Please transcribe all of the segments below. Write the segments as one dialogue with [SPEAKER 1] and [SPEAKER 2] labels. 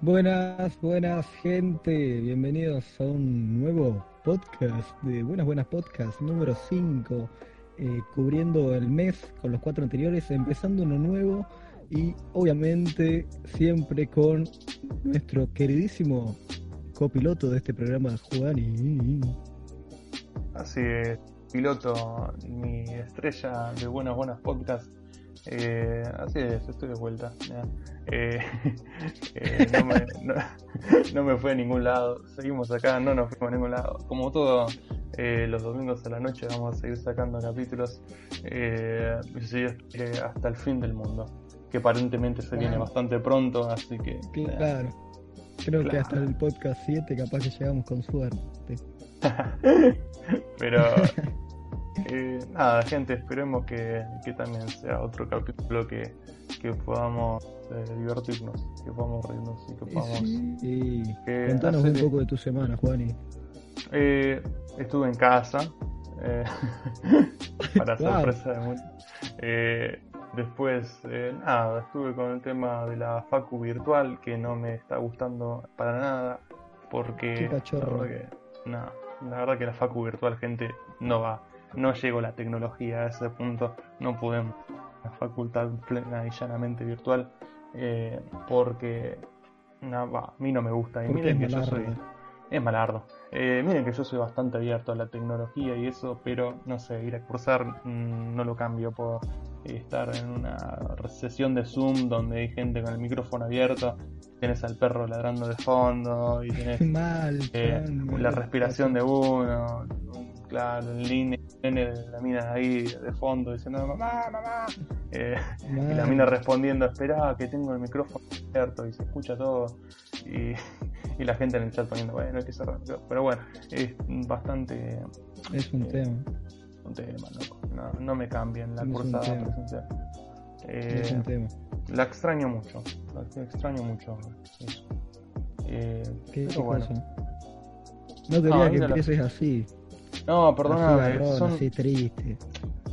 [SPEAKER 1] Buenas, buenas gente, bienvenidos a un nuevo podcast de Buenas Buenas Podcast número 5, eh, cubriendo el mes con los cuatro anteriores, empezando uno nuevo y obviamente siempre con nuestro queridísimo copiloto de este programa, Juan.
[SPEAKER 2] Así es, piloto, mi estrella de Buenas Buenas Podcast eh, así es, estoy de vuelta. Eh, eh, no, me, no, me, fue a ningún lado. Seguimos acá, no nos fuimos a ningún lado. Como todo, los domingos a la noche vamos a seguir sacando capítulos hasta el fin del mundo. Que aparentemente se viene bastante pronto, así que.
[SPEAKER 1] Claro. Creo que hasta el podcast 7 capaz que llegamos con suerte.
[SPEAKER 2] Pero eh, nada, gente, esperemos que, también sea otro capítulo que, podamos eh, divertirnos, que podamos reírnos y que podamos.
[SPEAKER 1] Sí, Contanos un poco de tu semana, Juani.
[SPEAKER 2] Eh, estuve en casa, eh, para sorpresa de muchos. después, nada, estuve con el tema de la Facu virtual que no me está gustando para nada, porque.
[SPEAKER 1] La verdad
[SPEAKER 2] que, la verdad que la Facu virtual, gente, no va no llegó la tecnología a ese punto, no podemos la facultad plena y llanamente virtual, eh, porque a mí no me gusta. Y miren que yo soy. Es malardo. Eh, miren que yo soy bastante abierto a la tecnología y eso, pero no sé, ir a cursar mm, no lo cambio por estar en una sesión de Zoom donde hay gente con el micrófono abierto, tienes al perro ladrando de fondo y tienes eh, la respiración de uno, claro, en línea, la mina ahí de fondo diciendo mamá, mamá, eh, y la mina respondiendo, espera que tengo el micrófono abierto y se escucha todo, y, la gente en el chat poniendo, bueno, hay que cerrar, pero bueno, es bastante...
[SPEAKER 1] Es un
[SPEAKER 2] eh,
[SPEAKER 1] tema.
[SPEAKER 2] Un tema, no, no me cambian la cursada presencial.
[SPEAKER 1] es un eh, tema.
[SPEAKER 2] La extraño mucho, la extraño mucho.
[SPEAKER 1] Eh, ¿Qué, ¿qué bueno. No quería que empieces así.
[SPEAKER 2] No, perdóname,
[SPEAKER 1] son... así triste.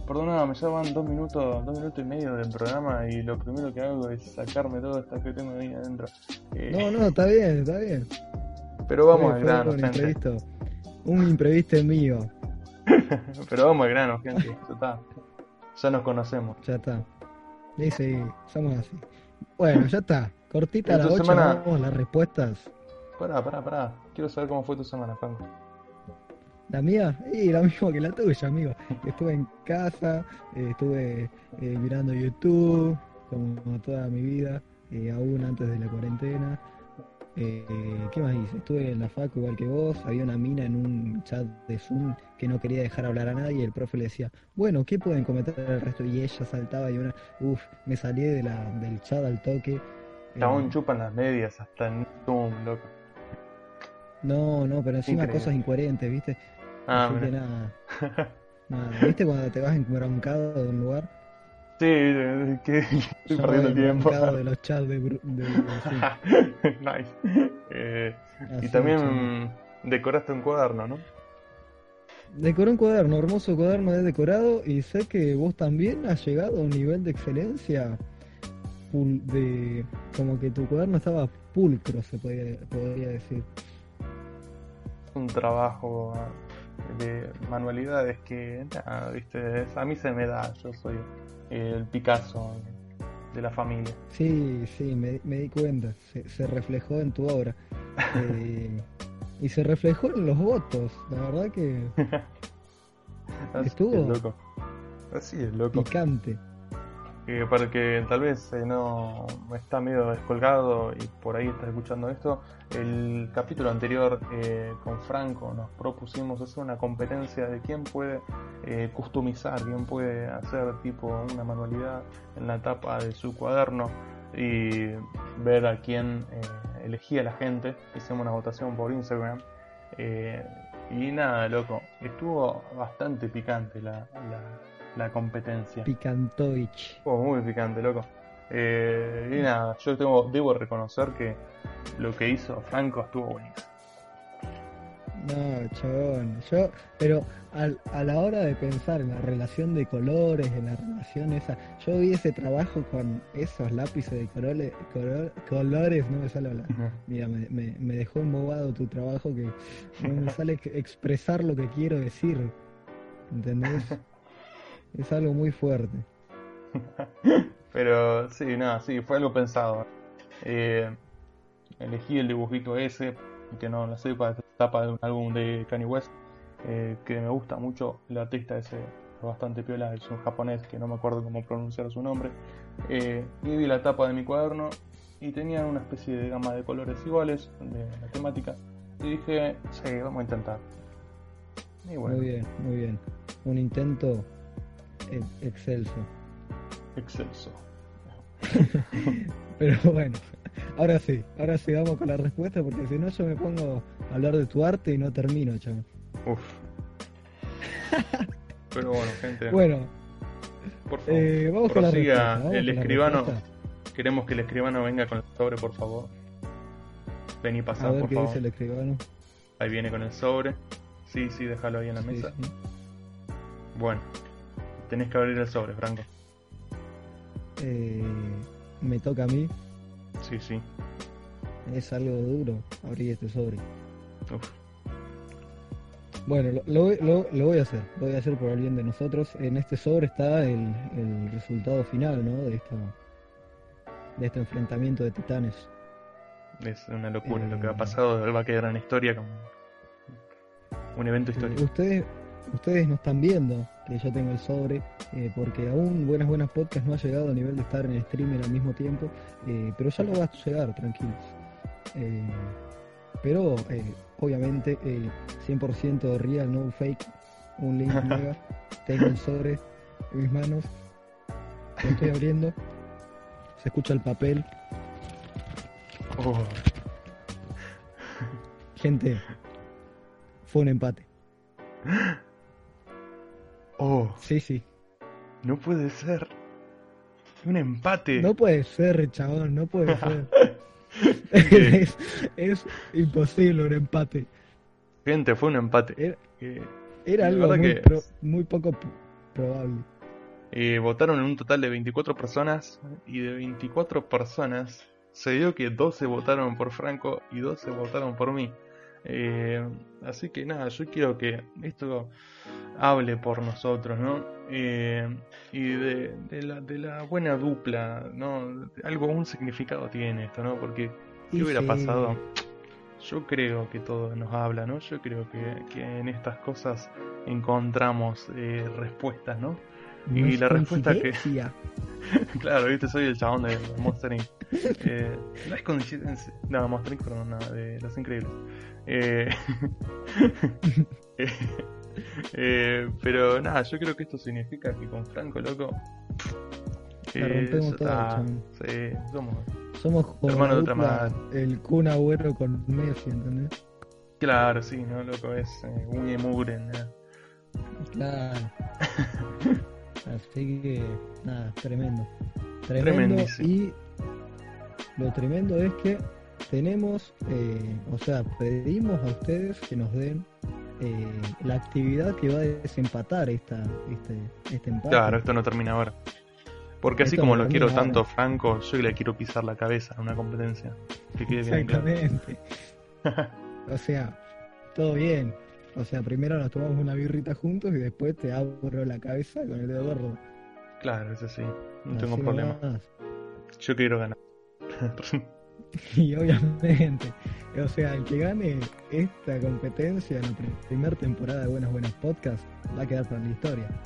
[SPEAKER 2] Perdóname, ya van dos minutos, dos minutos y medio del programa y lo primero que hago es sacarme todo esto que tengo ahí adentro.
[SPEAKER 1] Eh, no, no, está bien, está bien.
[SPEAKER 2] Pero vamos al grano,
[SPEAKER 1] un
[SPEAKER 2] gente.
[SPEAKER 1] Imprevisto, un imprevisto mío.
[SPEAKER 2] Pero vamos al grano, gente. Ya está. Ya nos conocemos.
[SPEAKER 1] Ya está. Sí, sí, somos así. Bueno, ya está. Cortita la 8, semana... vamos las respuestas.
[SPEAKER 2] Pará, pará, pará. Quiero saber cómo fue tu semana, Franco.
[SPEAKER 1] La mía, y la misma que la tuya, amigo. Estuve en casa, eh, estuve eh, mirando YouTube, como toda mi vida, eh, aún antes de la cuarentena. ¿Qué más hice? Estuve en la facu igual que vos, había una mina en un chat de Zoom que no quería dejar hablar a nadie y el profe le decía, bueno, ¿qué pueden comentar el resto? Y ella saltaba y una, uff, me salí de la, del chat al toque.
[SPEAKER 2] Chabón chupan las medias hasta en Zoom, loco.
[SPEAKER 1] No, no, pero encima cosas incoherentes, ¿viste? Ah, Así que nada. ¿Viste cuando te vas embroncado de un lugar?
[SPEAKER 2] Sí, que estoy perdiendo tiempo.
[SPEAKER 1] de los chats de,
[SPEAKER 2] Nice. Eh, y también decoraste un cuaderno, ¿no?
[SPEAKER 1] Decoré un cuaderno, hermoso cuaderno de decorado y sé que vos también has llegado a un nivel de excelencia de como que tu cuaderno estaba pulcro, se podría, podría decir.
[SPEAKER 2] Un trabajo de manualidades que, viste, a mí se me da, yo soy el Picasso de la familia.
[SPEAKER 1] Sí, sí, me, di cuenta, se, reflejó en tu obra. Eh, y se reflejó en los votos, la verdad que estuvo
[SPEAKER 2] loco. Así es, loco.
[SPEAKER 1] Picante
[SPEAKER 2] para que tal vez eh, no está medio descolgado y por ahí está escuchando esto, el capítulo anterior eh, con Franco nos propusimos hacer una competencia de quién puede eh, customizar, quién puede hacer tipo una manualidad en la tapa de su cuaderno y ver a quién elegía la gente. Hicimos una votación por Instagram. y nada, loco, estuvo bastante picante la competencia.
[SPEAKER 1] Picantovich.
[SPEAKER 2] Oh, muy picante, loco. Eh, y nada, yo tengo, debo reconocer que lo que hizo Franco estuvo buenísimo.
[SPEAKER 1] No, chabón. Yo, pero al, a la hora de pensar en la relación de colores, en la relación esa, yo vi ese trabajo con esos lápices de colores, colores no me sale hablar. Mira, me, me, me dejó embobado tu trabajo que no me sale expresar lo que quiero decir. ¿Entendés? es algo muy fuerte.
[SPEAKER 2] Pero sí, nada, sí, fue algo pensado. Eh, elegí el dibujito ese, que no la sepa, tapa de un álbum de Kanye West, eh, que me gusta mucho. El artista ese bastante piola, es un japonés que no me acuerdo cómo pronunciar su nombre. Eh, y vi la tapa de mi cuaderno y tenía una especie de gama de colores iguales de la temática. Y dije, sí, vamos a intentar.
[SPEAKER 1] Muy bien, muy bien. Un intento excelso.
[SPEAKER 2] Excelso.
[SPEAKER 1] Pero bueno, ahora sí, ahora sí vamos con la respuesta porque si no yo me pongo a hablar de tu arte y no termino, chaval. Uf.
[SPEAKER 2] Pero bueno, gente.
[SPEAKER 1] Bueno.
[SPEAKER 2] Por favor. Eh, vamos con la respuesta. el escribano. Queremos que el escribano venga con el sobre, por favor. Ven y pasar,
[SPEAKER 1] a ver
[SPEAKER 2] por
[SPEAKER 1] qué
[SPEAKER 2] favor.
[SPEAKER 1] dice el escribano.
[SPEAKER 2] Ahí viene con el sobre. Sí, sí, déjalo ahí en la mesa. Bueno, tenés que abrir el sobre, Franco.
[SPEAKER 1] Eh, me toca a mí.
[SPEAKER 2] Sí, sí.
[SPEAKER 1] Es algo duro abrir este sobre. Bueno, lo, lo, voy a hacer, lo voy a hacer por el bien de nosotros. En este sobre está el, el resultado final, ¿no? De esta, de este enfrentamiento de titanes.
[SPEAKER 2] Es una locura lo que ha eh, pasado, va a quedar en historia como un evento histórico.
[SPEAKER 1] Ustedes, ustedes no están viendo que yo tengo el sobre, eh, porque aún Buenas Buenas Podcast no ha llegado a nivel de estar en el streamer al mismo tiempo, eh, pero ya lo va a llegar, tranquilos. Eh, pero obviamente 100% real, no fake, un link mega, tengo el sobre en mis manos, lo estoy abriendo, se escucha el papel. Oh. Gente, fue un empate.
[SPEAKER 2] Oh.
[SPEAKER 1] Sí, sí.
[SPEAKER 2] No puede ser. Un empate.
[SPEAKER 1] No puede ser, chabón, no puede ser. es, imposible un empate.
[SPEAKER 2] Gente, fue un empate.
[SPEAKER 1] Era, algo muy, poco probable.
[SPEAKER 2] Eh, votaron en un total de 24 personas y de 24 personas se dio que 12 votaron por Franco y 12 votaron por mí. Eh, así que nada, yo quiero que esto hable por nosotros, ¿no? Eh, y de, la, de, la, buena dupla, ¿no? Algo, un significado tiene esto, ¿no? Porque, ¿qué hubiera pasado? Yo creo que todo nos habla, ¿no? Yo creo que, en estas cosas encontramos eh, respuestas, ¿no? Y la respuesta que. claro, viste, soy el chabón de Monster Inc. Eh, no es coincidencia. No, Monster Inc, perdón, no, de Los Increíbles. Eh, eh, pero nada, yo creo que esto significa que con Franco, loco.
[SPEAKER 1] Eh, rompemos todo,
[SPEAKER 2] sí, somos,
[SPEAKER 1] somos hermanos de otra madre. El Kun Agüero con Messi, ¿entendés?
[SPEAKER 2] Claro, sí, ¿no? Loco, es eh, uña y mugre, ¿no?
[SPEAKER 1] Claro. Así que, nada, tremendo. Tremendo. Y lo tremendo es que tenemos, eh, o sea, pedimos a ustedes que nos den eh, la actividad que va a desempatar esta, este, este empate.
[SPEAKER 2] Claro, esto no termina ahora. Porque así como lo quiero tanto Franco, yo le quiero pisar la cabeza en una competencia.
[SPEAKER 1] Exactamente. o sea, todo bien. O sea, primero nos tomamos una birrita juntos y después te abro la cabeza con el dedo gordo.
[SPEAKER 2] Claro, eso sí. No tengo problema. Yo quiero ganar.
[SPEAKER 1] y obviamente, o sea, el que gane esta competencia en la primera temporada de Buenos Buenos Podcasts va a quedar para la historia.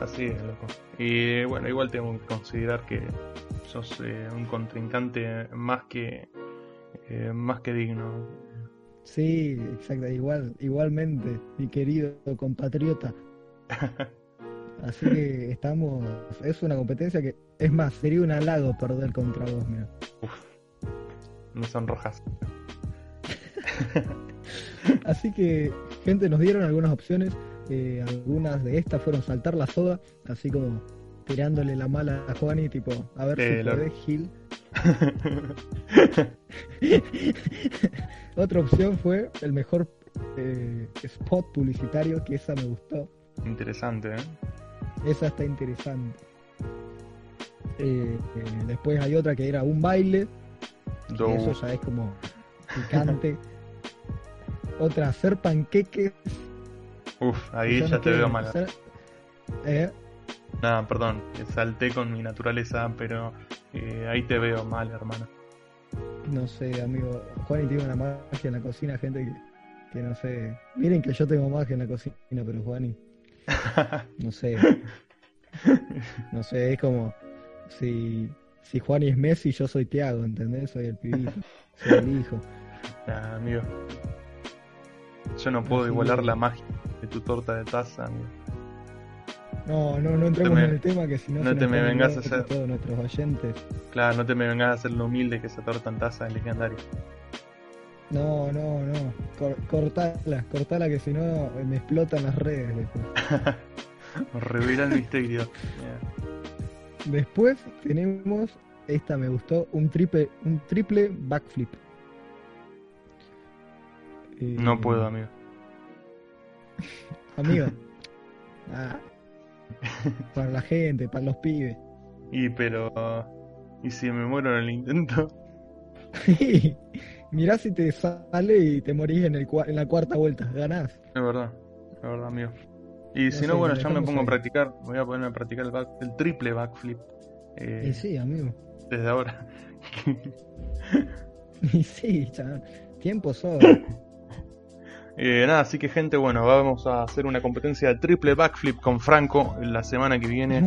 [SPEAKER 2] Así es, loco. Y bueno, igual tengo que considerar que sos eh, un contrincante más que eh, más que digno.
[SPEAKER 1] Sí, exacto, igual, igualmente, mi querido compatriota. Así que estamos, es una competencia que, es más, sería un halago perder contra vos, mira. Uf
[SPEAKER 2] me sonrojas.
[SPEAKER 1] Así que, gente, nos dieron algunas opciones. Eh, algunas de estas fueron saltar la soda, así como tirándole la mala a Juani, tipo, a ver si lo... podés, Gil. Otra opción fue el mejor eh, spot publicitario, que esa me gustó.
[SPEAKER 2] Interesante, ¿eh?
[SPEAKER 1] Esa está interesante. Eh, eh, después hay otra que era un baile,
[SPEAKER 2] Do-
[SPEAKER 1] eso ya es como picante. otra, hacer panqueques.
[SPEAKER 2] Uf, ahí ya te veo mal.
[SPEAKER 1] hacer- Eh,
[SPEAKER 2] Nada, perdón, salté con mi naturaleza, pero eh, ahí te veo mal, hermano.
[SPEAKER 1] no sé, amigo. Juan tiene una magia en la cocina, gente que, que no sé. Miren que yo tengo magia en la cocina, pero Juani, no sé. No sé, es como si, si Juani es Messi, yo soy Thiago, ¿entendés? Soy el pibito, soy el hijo.
[SPEAKER 2] Nah, amigo. Yo no puedo
[SPEAKER 1] Así
[SPEAKER 2] igualar la magia de tu torta de taza, amigo.
[SPEAKER 1] No, no, no entremos
[SPEAKER 2] me-
[SPEAKER 1] en el tema que si no
[SPEAKER 2] no
[SPEAKER 1] se
[SPEAKER 2] te me vengas a hacer-
[SPEAKER 1] todos nuestros oyentes.
[SPEAKER 2] Claro, no te me vengas a hacer lo humilde que esa torta en taza es legendaria.
[SPEAKER 1] No, no, no. Cor- cortala, cortala que si no eh, me explotan las redes después.
[SPEAKER 2] Revela el misterio. Yeah.
[SPEAKER 1] Después tenemos, esta me gustó, un triple, un triple backflip. Eh,
[SPEAKER 2] No puedo, amigo.
[SPEAKER 1] Amigo. Ah, para la gente, para los pibes.
[SPEAKER 2] Y pero... ¿Y si me muero en el intento?
[SPEAKER 1] Mirá si te sale y te morís en, el, en la cuarta vuelta. Ganás.
[SPEAKER 2] Es verdad, es verdad, amigo. Y si
[SPEAKER 1] sé,
[SPEAKER 2] no, bueno, ya me pongo a practicar. Voy a poner a practicar el, back- el triple backflip. eh,
[SPEAKER 1] Y sí, amigo.
[SPEAKER 2] Desde ahora.
[SPEAKER 1] Y sí, chaval. Tiempo sobra.
[SPEAKER 2] Eh, nada, así que gente, bueno, vamos a hacer una competencia de triple backflip con Franco la semana que viene.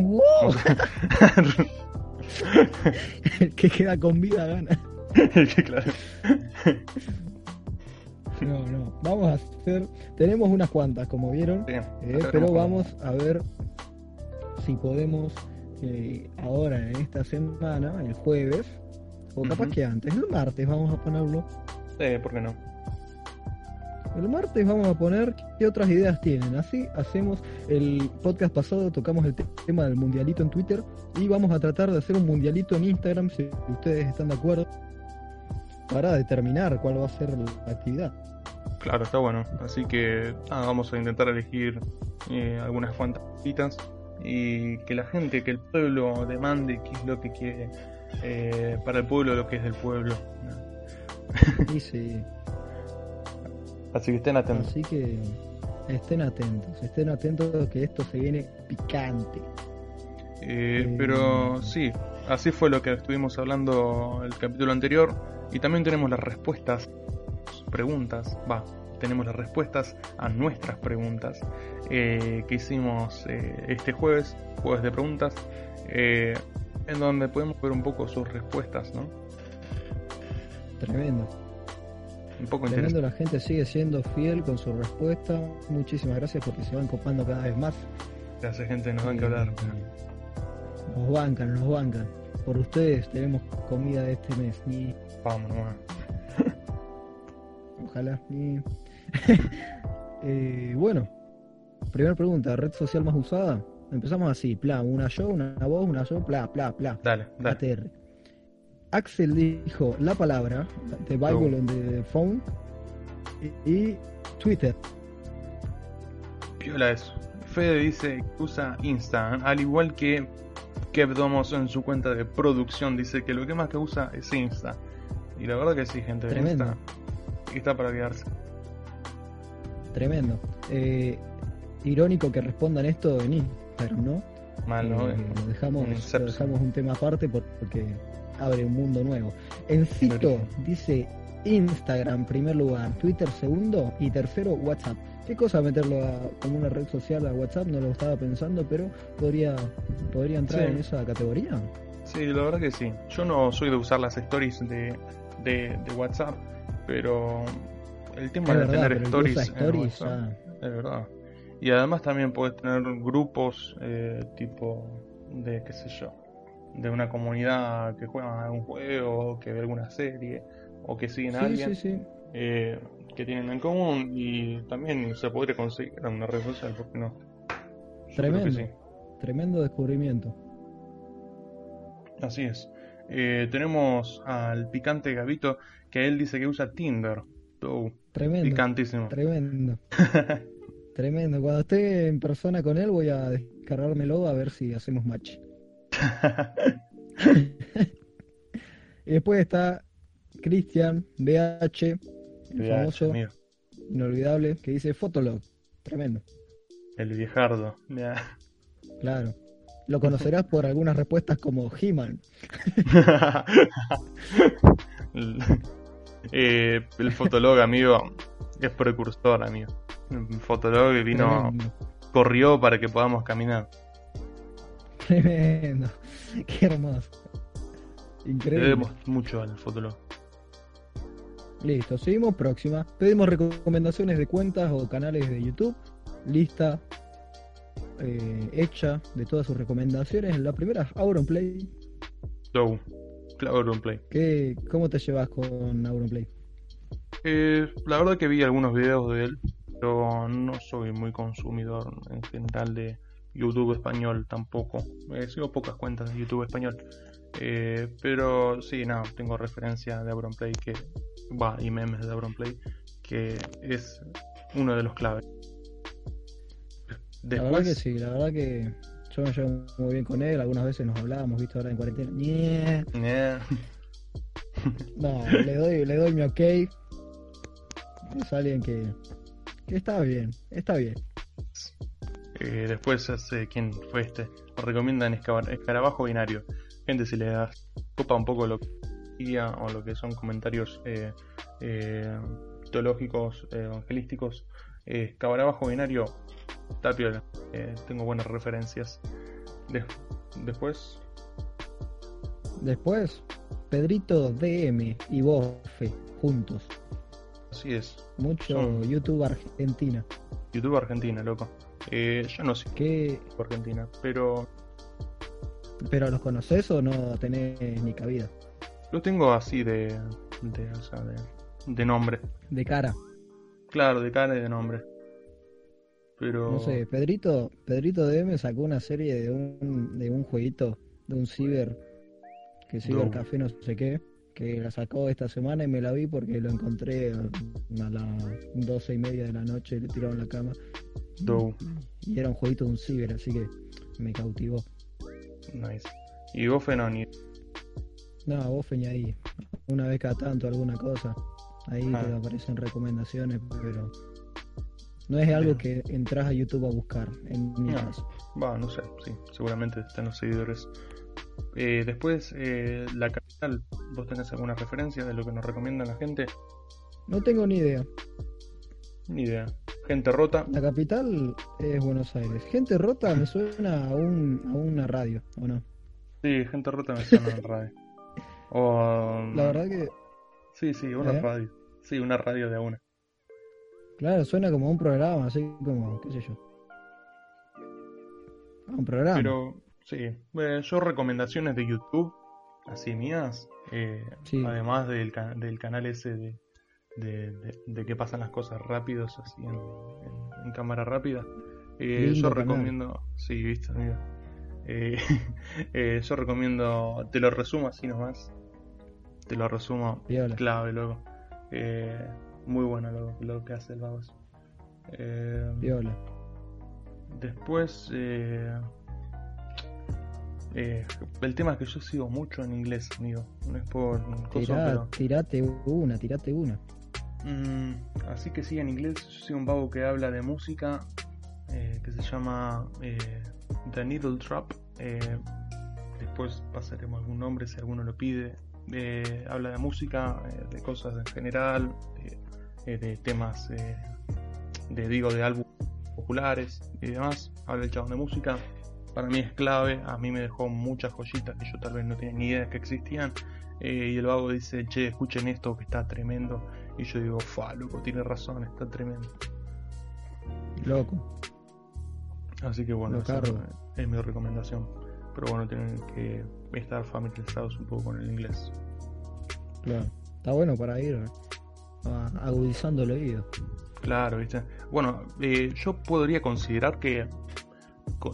[SPEAKER 1] El que queda con vida gana.
[SPEAKER 2] Que claro.
[SPEAKER 1] No, no. Vamos a hacer. Tenemos unas cuantas, como vieron. Eh, pero vamos a ver si podemos eh, ahora en esta semana, el jueves, o capaz que antes, el martes vamos a ponerlo.
[SPEAKER 2] Eh, ¿por qué no?
[SPEAKER 1] El martes vamos a poner qué otras ideas tienen. Así hacemos el podcast pasado, tocamos el te- tema del mundialito en Twitter y vamos a tratar de hacer un mundialito en Instagram si ustedes están de acuerdo para determinar cuál va a ser la actividad.
[SPEAKER 2] Claro, está bueno. Así que vamos a intentar elegir eh, algunas cuantas citas y que la gente, que el pueblo demande qué es lo que quiere eh, para el pueblo, lo que es del pueblo.
[SPEAKER 1] Y sí,
[SPEAKER 2] Así que estén atentos.
[SPEAKER 1] así que estén atentos, estén atentos que esto se viene picante.
[SPEAKER 2] Eh,
[SPEAKER 1] Eh,
[SPEAKER 2] pero sí, así fue lo que estuvimos hablando el capítulo anterior. Y también tenemos las respuestas, preguntas, va, tenemos las respuestas a nuestras preguntas eh, que hicimos eh, este jueves, jueves de preguntas, eh, en donde podemos ver un poco sus respuestas, ¿no?
[SPEAKER 1] Tremendo.
[SPEAKER 2] Un poco
[SPEAKER 1] Tremendo, la gente sigue siendo fiel con su respuesta. Muchísimas gracias porque se van copando cada vez más.
[SPEAKER 2] Gracias, gente, nos van que hablar.
[SPEAKER 1] Nos bancan, nos bancan. Por ustedes tenemos comida de este mes.
[SPEAKER 2] Vamos nomás.
[SPEAKER 1] ojalá. Ni. Eh, bueno, primera pregunta: ¿red social más usada? Empezamos así: pla, una yo, una vos, una yo, pla, pla, pla.
[SPEAKER 2] Dale, dale.
[SPEAKER 1] ATR. Axel dijo la palabra, The Bible
[SPEAKER 2] Oh.
[SPEAKER 1] on the phone. Y, y Twitter.
[SPEAKER 2] Piola eso. Fede dice que usa Insta, al igual que Kev Domos en su cuenta de producción dice que lo que más que usa es Insta. Y la verdad que sí, gente,
[SPEAKER 1] Tremendo.
[SPEAKER 2] Insta está para quedarse.
[SPEAKER 1] Tremendo. Eh, irónico que respondan esto en Instagram, ¿no?
[SPEAKER 2] Mal, ¿no?
[SPEAKER 1] Eh, lo, dejamos, lo dejamos un tema aparte por- porque abre un mundo nuevo. Encito dice Instagram primer lugar, Twitter segundo y tercero WhatsApp. ¿Qué cosa meterlo a- como una red social a WhatsApp? No lo estaba pensando, pero podría, podría entrar
[SPEAKER 2] Sí.
[SPEAKER 1] en esa categoría.
[SPEAKER 2] Sí, la verdad que sí. Yo no soy de usar las stories de, de, de WhatsApp, pero el tema
[SPEAKER 1] Es
[SPEAKER 2] de
[SPEAKER 1] verdad,
[SPEAKER 2] tener stories, en WhatsApp, es verdad. Y además también puedes tener grupos eh, tipo de, qué sé yo, de una comunidad que juega algún juego, que ve alguna serie, o que siguen a
[SPEAKER 1] Sí,
[SPEAKER 2] alguien
[SPEAKER 1] sí, sí.
[SPEAKER 2] eh, que tienen en común y también se podría conseguir en una red social, ¿por qué no? Yo
[SPEAKER 1] Tremendo.
[SPEAKER 2] sí.
[SPEAKER 1] Tremendo descubrimiento.
[SPEAKER 2] Así es. Eh, tenemos al picante Gavito que él dice que usa Tinder. Oh,
[SPEAKER 1] Tremendo.
[SPEAKER 2] picantísimo.
[SPEAKER 1] Tremendo. Tremendo. Cuando esté en persona con él voy a descargármelo a ver si hacemos match. Y después está Cristian BH, el famoso,
[SPEAKER 2] amigo.
[SPEAKER 1] inolvidable, que dice Fotolog. Tremendo.
[SPEAKER 2] El viejardo. Ya.
[SPEAKER 1] Claro. Lo conocerás por algunas respuestas como He-Man.
[SPEAKER 2] el, eh, el Fotolog, amigo, es precursor, amigo. El Fotolog vino,
[SPEAKER 1] Tremendo.
[SPEAKER 2] corrió para que podamos caminar.
[SPEAKER 1] Tremendo. Qué hermoso.
[SPEAKER 2] Le
[SPEAKER 1] Increíble.
[SPEAKER 2] debemos mucho al Fotolog.
[SPEAKER 1] Listo, seguimos próxima. Pedimos recomendaciones de cuentas o canales de YouTube. Lista eh, hecha de todas sus recomendaciones. La primera Auronplay.
[SPEAKER 2] So, claro, Play.
[SPEAKER 1] ¿Qué, ¿Cómo te llevas con Auronplay?
[SPEAKER 2] Eh, la verdad que vi algunos videos de él, pero no soy muy consumidor en general de YouTube español tampoco. Eh, sigo pocas cuentas de YouTube español. Eh, pero sí, no, tengo referencia de Auronplay que va y memes de Auronplay que es uno de los claves.
[SPEAKER 1] La verdad que sí, la verdad que yo me llevo muy bien con él. Algunas veces nos hablábamos, visto ahora en cuarentena. Ñe.
[SPEAKER 2] eh,
[SPEAKER 1] No, le doy, le doy mi ok. Es alguien que, que está bien, está bien.
[SPEAKER 2] Eh, después hace quién fue este. Recomiendan Escaba- Escarabajo Binario. Gente, si le das copa un poco lo que guía o lo que son comentarios eh, eh, teológicos, evangelísticos, Escarabajo Binario. Eh, tengo buenas referencias. Des- después,
[SPEAKER 1] Después, Pedrito DM y Bofe, juntos.
[SPEAKER 2] así es.
[SPEAKER 1] Mucho
[SPEAKER 2] Son-
[SPEAKER 1] YouTube Argentina.
[SPEAKER 2] YouTube Argentina, loco. Eh, yo no sé
[SPEAKER 1] ¿Qué,
[SPEAKER 2] Argentina, pero
[SPEAKER 1] ¿Pero los conoces o no tenés ni cabida?
[SPEAKER 2] lo tengo así de, de, o sea, de, de nombre.
[SPEAKER 1] De cara.
[SPEAKER 2] Claro, de cara y de nombre. Pero
[SPEAKER 1] No sé, Pedrito, Pedrito DM sacó una serie de un, de un jueguito, de un ciber, que cibercafé no sé qué, que la sacó esta semana y me la vi porque lo encontré a, las doce y media de la noche, le tiraron la cama.
[SPEAKER 2] Dow.
[SPEAKER 1] Y era un jueguito de un ciber, así que me cautivó.
[SPEAKER 2] Nice. Y Bofe no, ni.
[SPEAKER 1] No, vos ahí, una vez cada tanto alguna cosa, ahí
[SPEAKER 2] Ah.
[SPEAKER 1] te aparecen recomendaciones, pero no es algo que entras a YouTube a buscar, en mi
[SPEAKER 2] No.
[SPEAKER 1] caso.
[SPEAKER 2] Va, no sé, sí, seguramente están los seguidores. Eh, después, eh, la ¿vos tenés alguna referencia de lo que nos recomienda la gente?
[SPEAKER 1] No tengo ni idea.
[SPEAKER 2] Ni idea. Gente rota,
[SPEAKER 1] La capital es Buenos Aires. Gente rota me suena a, un, a una radio, ¿o no?
[SPEAKER 2] sí, gente rota me suena en radio. O.
[SPEAKER 1] La verdad que,
[SPEAKER 2] Sí, sí, una
[SPEAKER 1] ¿Eh?
[SPEAKER 2] radio. Sí, una radio de a una.
[SPEAKER 1] claro, suena como a un programa, así como, qué sé yo. A un programa.
[SPEAKER 2] Pero, sí, eh, yo recomendaciones de YouTube, así mías, eh,
[SPEAKER 1] Sí.
[SPEAKER 2] además del, del canal ese de, de, de- de que pasan las cosas rápidos, así en, en- en cámara rápida. eh, yo
[SPEAKER 1] canal.
[SPEAKER 2] recomiendo, sí, viste, amigo. Eh, eh, yo recomiendo, te lo resumo así nomás. Te lo resumo
[SPEAKER 1] Piola.
[SPEAKER 2] clave, loco. Eh, muy bueno lo, lo que hace el Babos. Eh,
[SPEAKER 1] Viola.
[SPEAKER 2] Después, eh, el tema es que yo sigo mucho en inglés, amigo. No es por cosa,
[SPEAKER 1] Tirá-
[SPEAKER 2] pero.
[SPEAKER 1] tirate una, tirate una.
[SPEAKER 2] Mm, así que sí, en inglés yo sigo un vago que habla de música eh, que se llama eh, The Needle Trap. eh, después pasaremos algún nombre si alguno lo pide. Habla de música, de cosas en general, de, de temas, eh, de digo, de álbumes populares y demás. Habla el chabón de música. Para mí es clave, a mí me dejó muchas joyitas que yo tal vez no tenía ni idea que existían. Eh, y el vago dice, che, escuchen esto que está tremendo. Y yo digo, fa, loco, tiene razón, está tremendo.
[SPEAKER 1] Loco.
[SPEAKER 2] Así que bueno, esa es mi recomendación. Pero bueno, tienen que estar familiarizados un poco con el inglés.
[SPEAKER 1] Claro. Está bueno para ir ah, agudizando el oído.
[SPEAKER 2] Claro, ¿viste? Bueno, eh, yo podría considerar que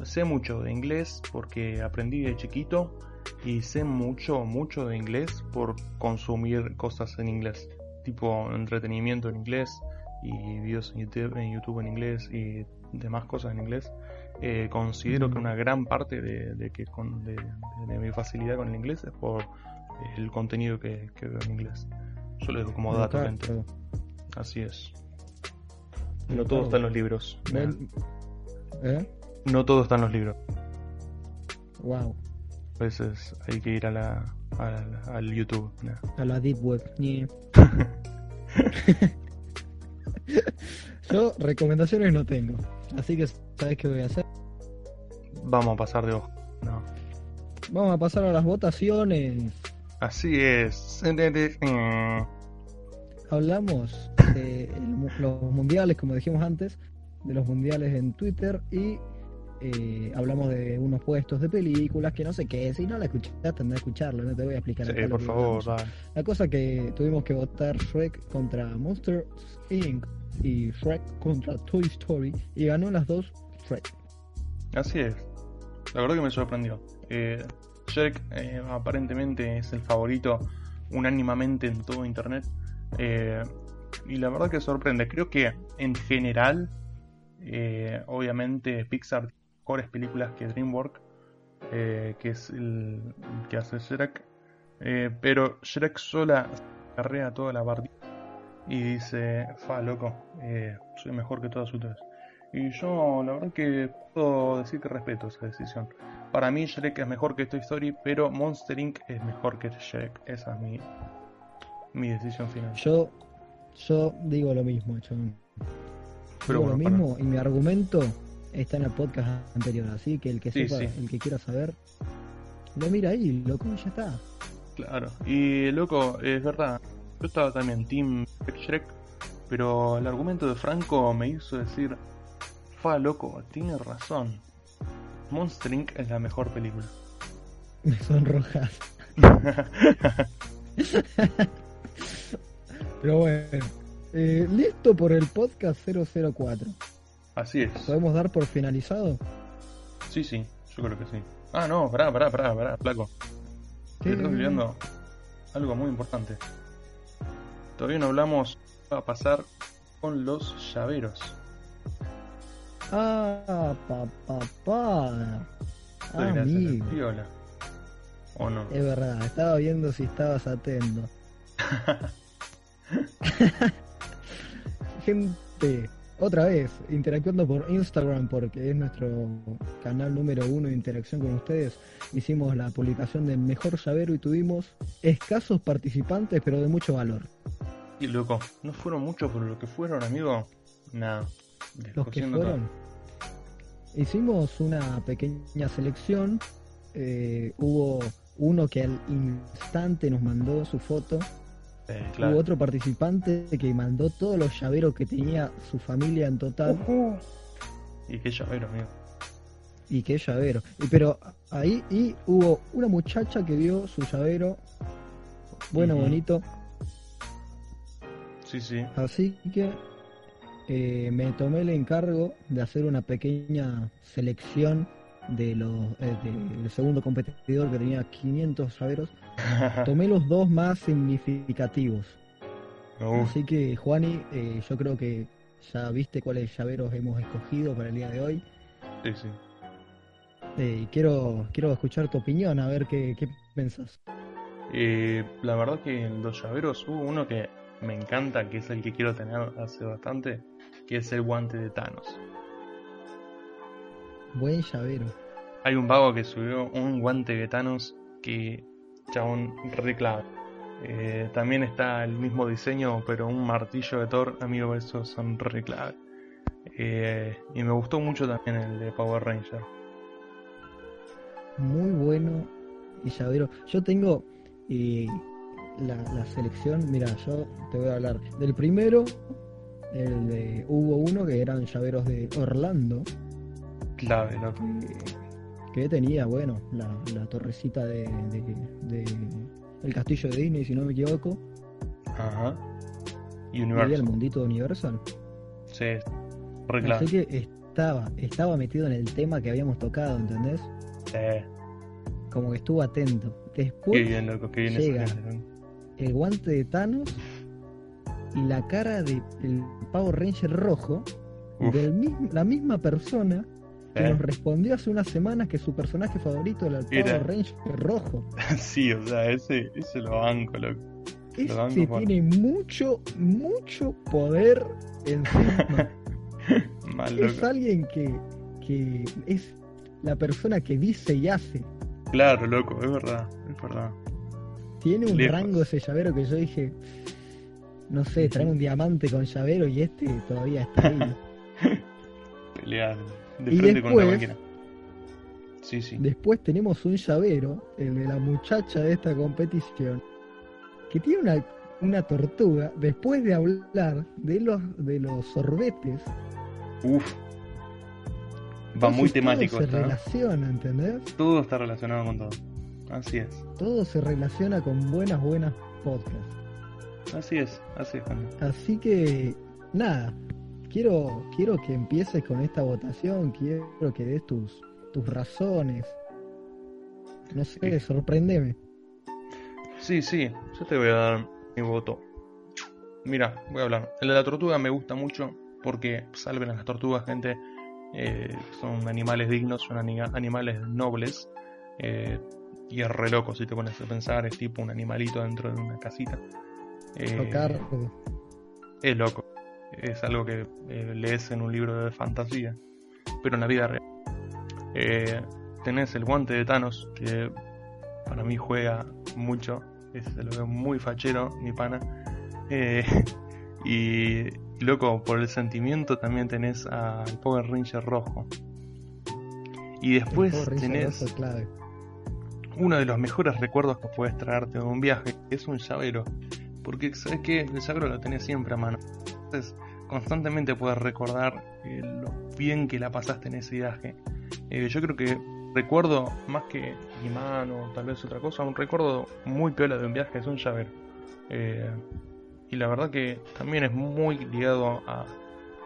[SPEAKER 2] sé mucho de inglés porque aprendí de chiquito y sé mucho, mucho de inglés por consumir cosas en inglés. tipo entretenimiento en inglés y videos en YouTube en, YouTube en inglés y demás cosas en inglés, eh, considero que una gran parte de, que con, de, mi facilidad con el inglés es por el contenido que, veo en inglés. Yo lo digo como dato. Así es. No todo está en los libros. ¿Eh? No todo está en los libros.
[SPEAKER 1] Wow.
[SPEAKER 2] A veces hay que ir a la, al YouTube.
[SPEAKER 1] A la Deep Web. Yo recomendaciones no tengo. Así que, ¿sabes qué voy a hacer?
[SPEAKER 2] Vamos a pasar de ojo. No.
[SPEAKER 1] Vamos a pasar a las votaciones.
[SPEAKER 2] Así es.
[SPEAKER 1] Hablamos de los mundiales, como dijimos antes, de los mundiales en Twitter y eh, hablamos de unos puestos de películas que no sé qué, si no la escuchaste, anda a escucharlo, no te voy a explicar.
[SPEAKER 2] Sí, por favor,
[SPEAKER 1] La cosa que tuvimos que votar Shrek contra Monster Inc. y Shrek contra Toy Story y ganó las dos Shrek.
[SPEAKER 2] Así es, la verdad que me sorprendió. Eh, Shrek eh, aparentemente es el favorito unánimamente en todo internet. Eh, y la verdad que sorprende. Creo que en general, obviamente Pixar mejores películas que DreamWorks, eh, que es el que hace Shrek. Eh, pero Shrek sola carrea toda la partida y dice, fa loco, eh, soy mejor que todas ustedes. Y yo la verdad que puedo decir que respeto esa decisión. Para mí Shrek es mejor que Toy Story, pero Monster Inc. es mejor que Shrek. Esa es mi, mi decisión final.
[SPEAKER 1] Yo, yo digo lo mismo, Pero digo lo mismo y mi argumento está en el podcast anterior, así que el que sepa, el que quiera saber, lo mira ahí, loco, ya está.
[SPEAKER 2] Claro, y loco, es verdad, yo estaba también Team Shrek, pero el argumento de Franco me hizo decir, fa loco, tiene razón. Monster Inc. es la mejor película.
[SPEAKER 1] Me sonrojas. pero bueno, eh, listo por el podcast 004.
[SPEAKER 2] Así es.
[SPEAKER 1] ¿Podemos dar por finalizado?
[SPEAKER 2] Sí, sí, yo creo que sí. Ah, no, pará, pará, pará, pará, flaco. ¿Qué? Estás olvidando algo muy importante. Todavía no hablamos va a pasar con los llaveros.
[SPEAKER 1] Ah, papá, pa, pa.
[SPEAKER 2] Viola. ¿O no?
[SPEAKER 1] Es verdad, estaba viendo si estabas atento. Gente, otra vez, interactuando por Instagram, porque es nuestro canal número uno de interacción con ustedes, hicimos la publicación del mejor llavero y tuvimos escasos participantes, pero de mucho valor.
[SPEAKER 2] Y loco, no fueron muchos, pero lo que fueron, amigo, nada.
[SPEAKER 1] Los que fueron. Hicimos una pequeña selección. Eh, hubo uno que al instante nos mandó su foto Hubo otro participante que mandó todos los llaveros que tenía su familia en total.
[SPEAKER 2] Y qué llavero, amigo.
[SPEAKER 1] Y qué llavero. Y, pero ahí y hubo una muchacha que vio su llavero. Bueno, bonito.
[SPEAKER 2] Sí, sí.
[SPEAKER 1] Así que eh, me tomé el encargo de hacer una pequeña selección de los eh, del segundo competidor que tenía 500 llaveros, tomé los dos más significativos. Así que, Juani, eh, yo creo que ya viste cuáles llaveros hemos escogido para el día de hoy.
[SPEAKER 2] Sí, sí.
[SPEAKER 1] Eh, quiero, quiero escuchar tu opinión, a ver qué, qué pensás.
[SPEAKER 2] la verdad que en los llaveros hubo uno que me encanta, que es el que quiero tener hace bastante, que es el guante de Thanos.
[SPEAKER 1] Buen llavero.
[SPEAKER 2] Hay un vago que subió un guante de Thanos que, chabón, re eh, también está el mismo diseño, pero un martillo de Thor, amigo, esos son re eh, y me gustó mucho también el de Power Ranger.
[SPEAKER 1] Muy bueno y llavero. Yo tengo eh, la, la, selección, mira, yo te voy a hablar del primero. El de, hubo uno que eran llaveros de Orlando,
[SPEAKER 2] clave, loco.
[SPEAKER 1] Que, tenía, bueno, la, la torrecita de, de, el castillo de Disney, si no me equivoco.
[SPEAKER 2] Ajá. Universal.
[SPEAKER 1] Y el mundito de Universal.
[SPEAKER 2] Sí,
[SPEAKER 1] Así que estaba, estaba metido en el tema que habíamos tocado, ¿entendés?
[SPEAKER 2] Sí.
[SPEAKER 1] Como que estuvo atento. Después
[SPEAKER 2] qué bien, loco, qué bien
[SPEAKER 1] llega el guante de Thanos y la cara del Power Ranger rojo de la misma persona que
[SPEAKER 2] ¿Eh?
[SPEAKER 1] nos respondió hace unas semanas que su personaje favorito era el Power. Ranger rojo.
[SPEAKER 2] sí, o sea, ese, ese lo banco, loco. Lo banco
[SPEAKER 1] Ese tiene mucho, mucho poder encima. Es alguien que, que es la persona que dice y hace.
[SPEAKER 2] Claro, loco, es verdad, es verdad.
[SPEAKER 1] Tiene un
[SPEAKER 2] Lejos.
[SPEAKER 1] rango ese llavero que yo dije, no sé, trae un diamante con llavero y este todavía está ahí.
[SPEAKER 2] Pelear de
[SPEAKER 1] Y
[SPEAKER 2] frente con una
[SPEAKER 1] después-
[SPEAKER 2] máquina. Sí, sí.
[SPEAKER 1] Después tenemos un llavero, el de la muchacha de esta competición, que tiene una, una tortuga después de hablar de los, de los sorbetes.
[SPEAKER 2] Uf. Va muy temático
[SPEAKER 1] Todo se
[SPEAKER 2] esto, ¿no?
[SPEAKER 1] relaciona, ¿entendés?
[SPEAKER 2] Todo está relacionado con todo. Así es.
[SPEAKER 1] Todo se relaciona con buenas, buenas podcasts.
[SPEAKER 2] Así es, así es.
[SPEAKER 1] Así que, nada, quiero, quiero que empieces con esta votación, quiero que des tus, tus razones. No sé,
[SPEAKER 2] Sí.
[SPEAKER 1] sorprendeme.
[SPEAKER 2] Sí, sí, yo te voy a dar mi voto. Mira, voy a hablar. El de la tortuga me gusta mucho porque salven a las tortugas, gente. Eh, son animales dignos, son ani- animales nobles. eh, y es re loco si te pones a pensar, es tipo un animalito dentro de una casita. Eh, es loco. Es algo que eh, lees en un libro de fantasía, pero en la vida real. Eh, tenés el guante de Thanos, que para mí juega mucho. Es, lo veo muy fachero, mi pana. Eh, y loco, por el sentimiento también tenés al Power Ranger rojo. Y después tenés
[SPEAKER 1] rojo
[SPEAKER 2] uno de los mejores recuerdos que puedes traerte de un viaje, que es un llavero. Porque, ¿sabes qué? El llavero lo tenés siempre a mano. Entonces, constantemente puedes recordar eh, lo bien que la pasaste en ese viaje. Eh, yo creo que recuerdo, más que imán o tal vez otra cosa, un recuerdo muy piola de un viaje es un llavero. Eh, y la verdad que también es muy ligado a,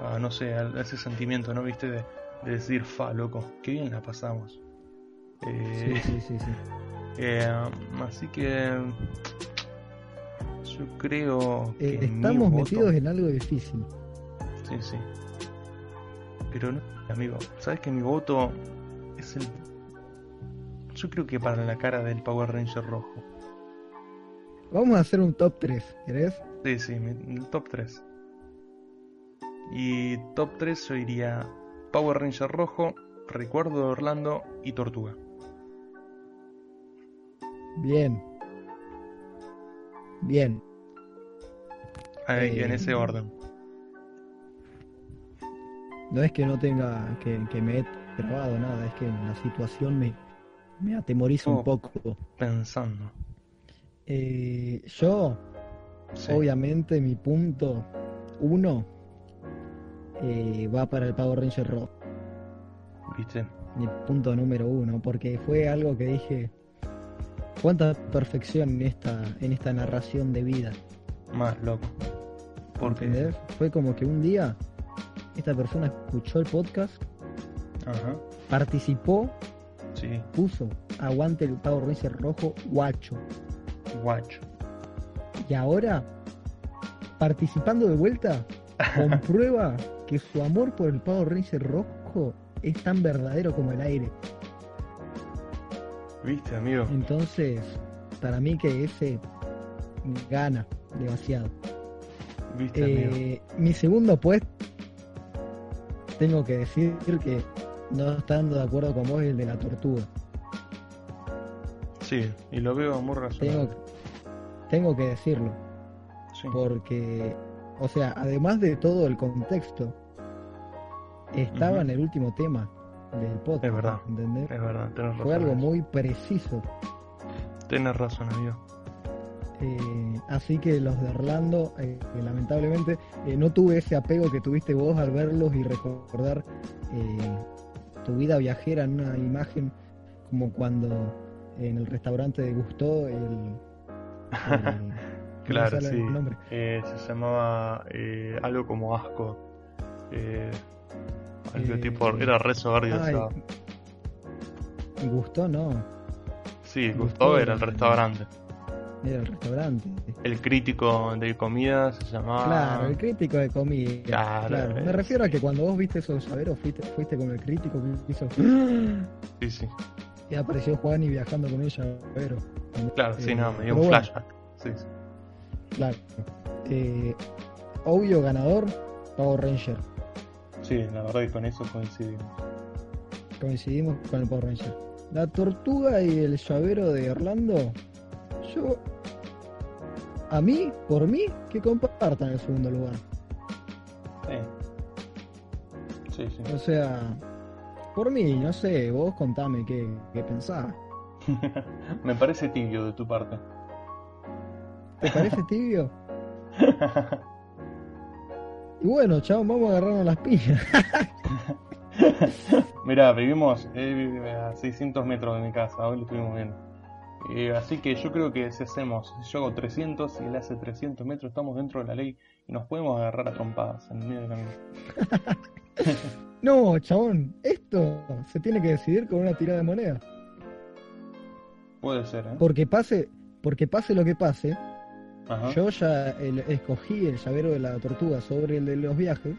[SPEAKER 2] a, no sé, a ese sentimiento, ¿no? ¿Viste? De, de decir, fa, loco, qué bien la pasamos.
[SPEAKER 1] Sí, sí, sí, sí.
[SPEAKER 2] eh, así que yo creo que
[SPEAKER 1] Eh,
[SPEAKER 2] mi
[SPEAKER 1] estamos
[SPEAKER 2] voto-
[SPEAKER 1] metidos en algo difícil.
[SPEAKER 2] Sí, sí. Pero no, amigo, sabes que mi voto es el. Yo creo que para la cara del Power Ranger rojo.
[SPEAKER 1] Vamos a hacer un top 3, ¿querés?
[SPEAKER 2] Sí, sí, el top 3. Y top 3 yo iría Power Ranger rojo, Recuerdo de Orlando y Tortuga.
[SPEAKER 1] Bien. Bien.
[SPEAKER 2] Ahí,
[SPEAKER 1] Eh,
[SPEAKER 2] en ese orden.
[SPEAKER 1] No es que no tenga, que, que me he trabado nada, es que la situación me, me atemoriza
[SPEAKER 2] Oh.
[SPEAKER 1] un poco.
[SPEAKER 2] Pensando.
[SPEAKER 1] Eh, yo,
[SPEAKER 2] Sí.
[SPEAKER 1] obviamente, mi punto uno eh, va para el Power Ranger Rock.
[SPEAKER 2] ¿Viste?
[SPEAKER 1] Mi punto número uno, porque fue algo que dije, cuánta perfección en esta, en esta narración de vida.
[SPEAKER 2] Más loco. Porque.
[SPEAKER 1] ¿Entendés? Fue como que un día esta persona escuchó el podcast,
[SPEAKER 2] Ajá.
[SPEAKER 1] participó,
[SPEAKER 2] Sí.
[SPEAKER 1] puso aguante el Power Ranger rojo guacho.
[SPEAKER 2] Guacho.
[SPEAKER 1] Y ahora, participando de vuelta, comprueba que su amor por el Power Ranger rojo es tan verdadero como el aire.
[SPEAKER 2] ¿Viste, amigo?
[SPEAKER 1] Entonces, para mí que ese gana demasiado.
[SPEAKER 2] ¿Viste, amigo?
[SPEAKER 1] Eh, mi segundo puesto, tengo que decir que no estando de acuerdo con vos es el de la tortuga.
[SPEAKER 2] Sí, y lo veo muy razonable.
[SPEAKER 1] tengo que decirlo,
[SPEAKER 2] Sí.
[SPEAKER 1] porque, o sea, además de todo el contexto, estaba en el último tema del podcast.
[SPEAKER 2] Es verdad.
[SPEAKER 1] ¿entendés?
[SPEAKER 2] Es verdad, tenés razón.
[SPEAKER 1] Fue algo muy preciso.
[SPEAKER 2] Tenés razón, amigo.
[SPEAKER 1] Eh, así que los de Orlando, eh, lamentablemente, eh, no tuve ese apego que tuviste vos al verlos y recordar eh, tu vida viajera en una imagen como cuando en el restaurante de Gusto el, el-
[SPEAKER 2] Claro, sí.
[SPEAKER 1] el nombre.
[SPEAKER 2] Eh, se llamaba eh, algo como asco. Eh, algo
[SPEAKER 1] Eh,
[SPEAKER 2] tipo. Era re soberbio.
[SPEAKER 1] Gusto no.
[SPEAKER 2] sí,
[SPEAKER 1] Gusto
[SPEAKER 2] Gustavo era el restaurante.
[SPEAKER 1] Era el restaurante.
[SPEAKER 2] El crítico de comida se llamaba.
[SPEAKER 1] Claro, el crítico de comida.
[SPEAKER 2] Claro,
[SPEAKER 1] Me refiero a que cuando vos viste esos llaveros, fuiste, fuiste con el crítico que hizo.
[SPEAKER 2] Sí, sí.
[SPEAKER 1] Y apareció Juan y viajando con el llavero.
[SPEAKER 2] Claro, sí,
[SPEAKER 1] Eh,
[SPEAKER 2] no, me dio un flashback. Sí, sí.
[SPEAKER 1] Claro. Eh, obvio ganador, Power Ranger.
[SPEAKER 2] Sí, la verdad que con eso coincidimos.
[SPEAKER 1] Coincidimos con el Power Ranger. La tortuga y el llavero de Orlando. Yo. A mí, por mí, que compartan el segundo lugar.
[SPEAKER 2] Sí. Sí, sí.
[SPEAKER 1] O sea, por mí, no sé, vos contame qué, qué pensás.
[SPEAKER 2] me parece tibio de tu parte.
[SPEAKER 1] ¿Te parece tibio? Y bueno, chavos, vamos a agarrarnos las piñas.
[SPEAKER 2] Mirá, vivimos eh, a 600 metros de mi casa, hoy lo estuvimos viendo. Eh, así que yo creo que si hacemos, si yo hago 300 y él hace 300 metros, estamos dentro de la ley y nos podemos agarrar a trompadas en el medio del camino.
[SPEAKER 1] No, chabón, esto se tiene que decidir con una tirada de moneda.
[SPEAKER 2] Puede ser, ¿eh?
[SPEAKER 1] Porque pase, porque pase lo que pase,
[SPEAKER 2] Ajá.
[SPEAKER 1] yo ya el- escogí el llavero de la tortuga sobre el de los viajes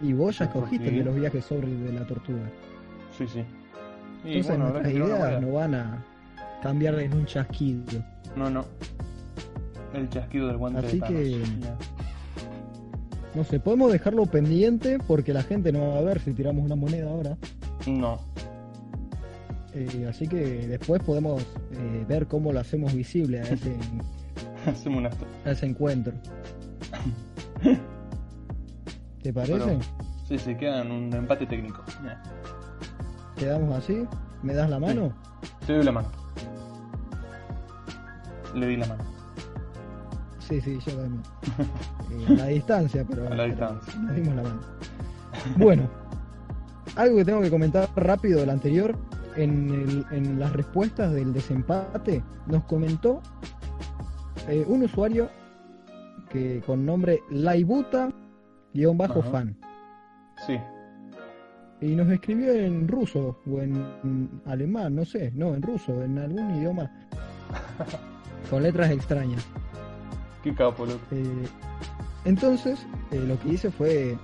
[SPEAKER 1] y vos ya escogiste el de los viajes sobre el de la tortuga.
[SPEAKER 2] Sí, sí. Y
[SPEAKER 1] Entonces
[SPEAKER 2] bueno,
[SPEAKER 1] nuestras ideas no van a cambiar en un chasquido.
[SPEAKER 2] No, no. El chasquido del guante
[SPEAKER 1] Así
[SPEAKER 2] de
[SPEAKER 1] que-. No sé, podemos dejarlo pendiente porque la gente no va a ver si tiramos una moneda ahora.
[SPEAKER 2] No.
[SPEAKER 1] Eh, así que después podemos eh, ver cómo lo hacemos visible a ese,
[SPEAKER 2] Hacemos una...
[SPEAKER 1] ese encuentro. ¿Te parece?
[SPEAKER 2] Pero- Sí, sí, queda en un empate técnico. Ya.
[SPEAKER 1] ¿Quedamos así? ¿Me das la mano?
[SPEAKER 2] Te doy la mano. Le di la mano.
[SPEAKER 1] Sí, sí, yo también. Eh, a la distancia, pero,
[SPEAKER 2] A la
[SPEAKER 1] pero
[SPEAKER 2] distancia.
[SPEAKER 1] nos dimos la mano. Bueno, algo que tengo que comentar rápido del anterior. En, el- en las respuestas del desempate nos comentó eh, un usuario que con nombre Laibuta-fan.
[SPEAKER 2] Sí.
[SPEAKER 1] y nos escribió en ruso o en, alemán, no sé, no, en ruso, en algún idioma con letras extrañas.
[SPEAKER 2] Qué capo, loco.
[SPEAKER 1] Eh, entonces, eh, lo que hice fue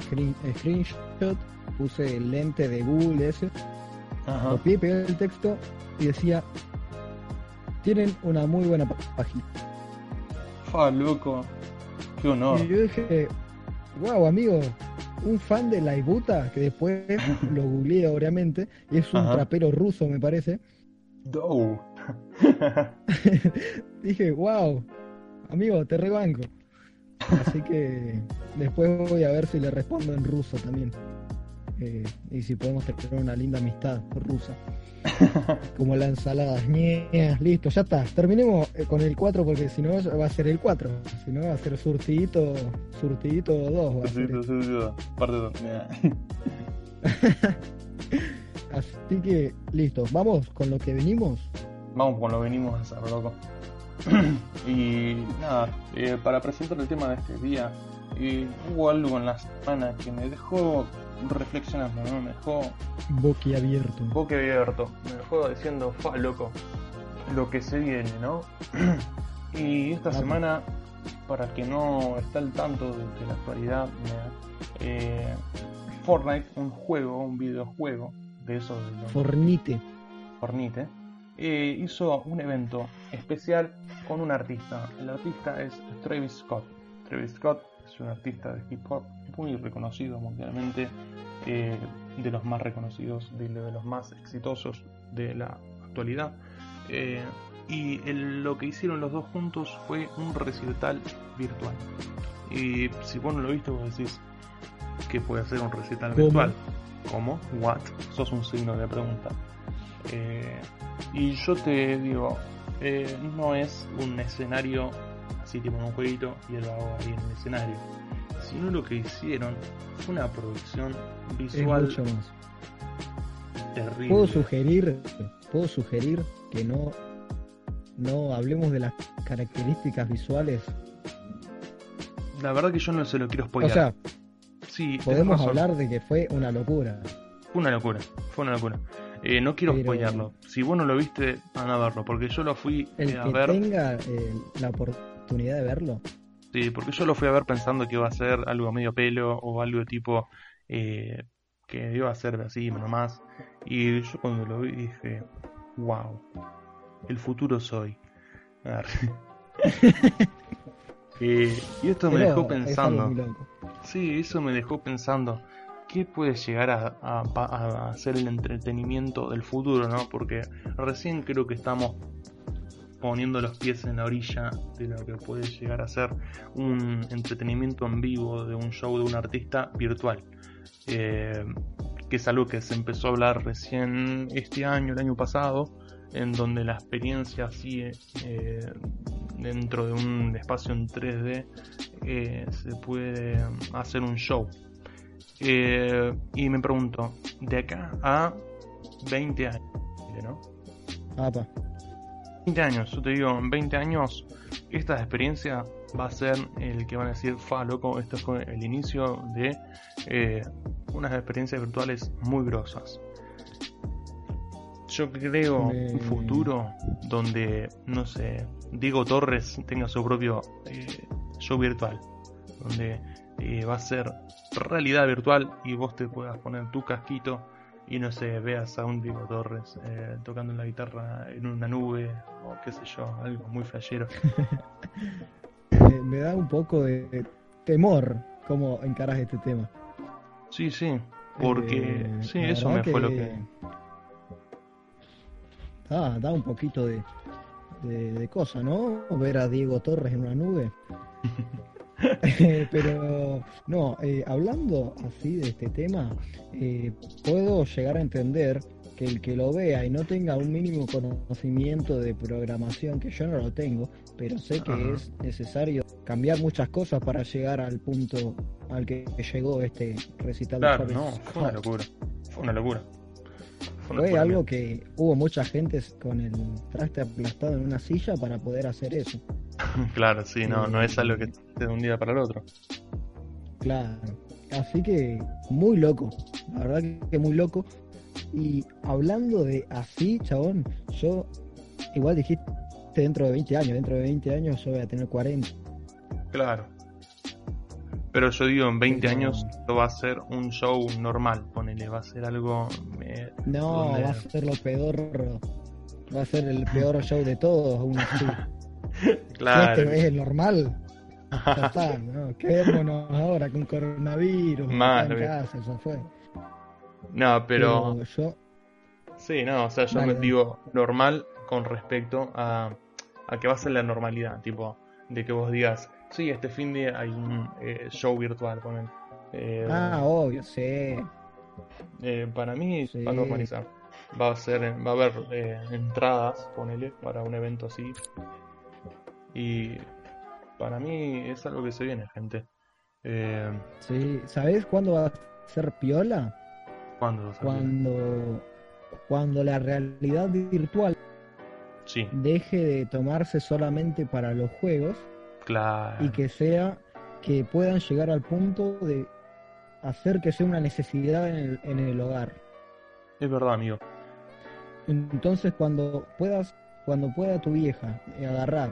[SPEAKER 1] screen- screenshot, puse el lente de Google ese, copié, pegué el texto y decía, tienen una muy buena página.
[SPEAKER 2] Fa, loco. Qué honor.
[SPEAKER 1] Y yo dije, wow, amigo, un fan de la Ibuta, que después lo googleé obviamente, y es un
[SPEAKER 2] Ajá.
[SPEAKER 1] trapero ruso, me parece.
[SPEAKER 2] Dow.
[SPEAKER 1] Dije, wow, amigo, te rebanco. Así que después voy a ver si le respondo en ruso también. Eh, y si podemos tener una linda amistad rusa. Como la ensalada. Ñe, listo, ya está. Terminemos eh, con el 4 porque si no va a ser el 4. Si no va a ser surtidito, surtidito 2. Va a ser
[SPEAKER 2] sí, Parte dos. Ya.
[SPEAKER 1] Así que listo, vamos con lo que venimos.
[SPEAKER 2] Vamos con lo que venimos a hacer, loco. y nada, eh, para presentar el tema de este día, eh, hubo algo en la semana que me dejó reflexionando, ¿no? Me dejó
[SPEAKER 1] Boquiabierto.
[SPEAKER 2] boque abierto, me dejó diciendo, fa, loco, lo que se viene, ¿no? y esta semana, para el que no está al tanto de, de la actualidad, eh, Fortnite, un juego, un videojuego de esos de los
[SPEAKER 1] Fornite.
[SPEAKER 2] Fornite, eh, hizo un evento especial con un artista. El artista es Travis Scott. Travis Scott es un artista de hip hop muy reconocido mundialmente, eh, de los más reconocidos, de, de los más exitosos de la actualidad. Eh, y el- lo que hicieron los dos juntos fue un recital virtual. Y si vos no lo viste, vos decís que puede ser un recital
[SPEAKER 1] ¿Cómo?
[SPEAKER 2] virtual. ¿Cómo? ¿What? Sos un signo de pregunta. Eh, y yo te digo, eh, no es un escenario así tipo en un jueguito y lo hago ahí en el escenario, sino lo que hicieron fue una producción
[SPEAKER 1] Es
[SPEAKER 2] visual
[SPEAKER 1] mucho más.
[SPEAKER 2] terrible.
[SPEAKER 1] Puedo sugerir, puedo sugerir que no, no hablemos de las características visuales.
[SPEAKER 2] La verdad que yo no se lo quiero spoiler.
[SPEAKER 1] O sea,
[SPEAKER 2] sí,
[SPEAKER 1] podemos hablar de que fue una locura.
[SPEAKER 2] Fue una locura, fue una locura. Eh, no quiero
[SPEAKER 1] Pero-
[SPEAKER 2] spoilearlo. Si vos no lo viste, van a verlo, porque yo lo fui
[SPEAKER 1] El
[SPEAKER 2] eh, a
[SPEAKER 1] que
[SPEAKER 2] ver.
[SPEAKER 1] tenga eh, la oportunidad de verlo,
[SPEAKER 2] Porque yo lo fui a ver pensando que iba a ser algo medio pelo o algo tipo eh, que iba a ser así nomás. Y yo cuando lo vi dije, wow, el futuro soy. Eh, y esto me
[SPEAKER 1] pero
[SPEAKER 2] dejó pensando. Sí, eso me dejó pensando. ¿Qué puede llegar a, a, a ser el entretenimiento del futuro, no? Porque recién creo que estamos poniendo los pies en la orilla de lo que puede llegar a ser un entretenimiento en vivo de un show de un artista virtual. Eh, que es algo que se empezó a hablar recién este año, el año pasado, en donde la experiencia así eh, dentro de un espacio en 3D eh, se puede hacer un show. Y me pregunto, de acá a 20 años, ¿no?
[SPEAKER 1] Apa.
[SPEAKER 2] 20 años, yo te digo, en 20 años esta experiencia va a ser el que van a decir, fa, loco, esto fue el inicio de eh, unas experiencias virtuales muy grosas. Yo creo un futuro donde, no sé, Diego Torres tenga su propio eh, show virtual, donde eh, va a ser realidad virtual y vos te puedas poner tu casquito y no sé, veas a un Diego Torres eh, tocando la guitarra en una nube o qué sé yo, algo muy flashero.
[SPEAKER 1] Me, da un poco de temor cómo encaras este tema.
[SPEAKER 2] Sí, sí, porque
[SPEAKER 1] Eh,
[SPEAKER 2] sí,
[SPEAKER 1] la
[SPEAKER 2] eso me fue lo que...
[SPEAKER 1] Da, da un poquito de, de, de cosa, ¿no? Ver a Diego Torres en una nube. Pero no, eh, hablando así de este tema, eh, puedo llegar a entender que el que lo vea y no tenga un mínimo conocimiento de programación, que yo no lo tengo, pero sé que
[SPEAKER 2] Ajá.
[SPEAKER 1] es necesario cambiar muchas cosas para llegar al punto al que llegó este recital de
[SPEAKER 2] Claro,
[SPEAKER 1] Travis
[SPEAKER 2] no, fue una locura. Fue una locura. Fue,
[SPEAKER 1] algo que hubo mucha gente con el traste aplastado en una silla para poder hacer eso.
[SPEAKER 2] Claro, sí, no, no es algo que de un día para el otro.
[SPEAKER 1] Claro. Así que muy loco. La verdad que- que muy loco. Y hablando de así, chabón, yo igual dijiste dentro de 20 años, dentro de 20 años yo voy a tener 40.
[SPEAKER 2] Claro. Pero yo digo, en 20
[SPEAKER 1] Pero-
[SPEAKER 2] años esto va a ser un show normal, ponele, va a ser algo... eh,
[SPEAKER 1] No, va a ser lo peor. Va a ser el peor show de todos, aún así.
[SPEAKER 2] claro.
[SPEAKER 1] Este es el normal. Ya está, ¿no? Quedémonos ahora con coronavirus.
[SPEAKER 2] Mal,
[SPEAKER 1] en casa, ya fue.
[SPEAKER 2] No, pero...
[SPEAKER 1] yo,
[SPEAKER 2] Sí, no, o sea, yo me digo normal con respecto a, a que va a ser la normalidad, tipo, de que vos digas, sí, este fin de hay un eh, show virtual con él. Eh,
[SPEAKER 1] ah, obvio, sí.
[SPEAKER 2] eh, para mí
[SPEAKER 1] Sí.
[SPEAKER 2] va a normalizar. Va a ser, va a haber eh, entradas, ponele, para un evento así. Y para mí es algo que se viene, gente.
[SPEAKER 1] Sí, ¿sabes cuándo va a ser piola?
[SPEAKER 2] ¿Cuándo?
[SPEAKER 1] Cuando, cuando la realidad virtual
[SPEAKER 2] Sí,
[SPEAKER 1] deje de tomarse solamente para los juegos
[SPEAKER 2] claro.
[SPEAKER 1] y que sea que puedan llegar al punto de hacer que sea una necesidad en el, en el hogar.
[SPEAKER 2] Es verdad, amigo.
[SPEAKER 1] Entonces cuando puedas, cuando pueda tu vieja agarrar,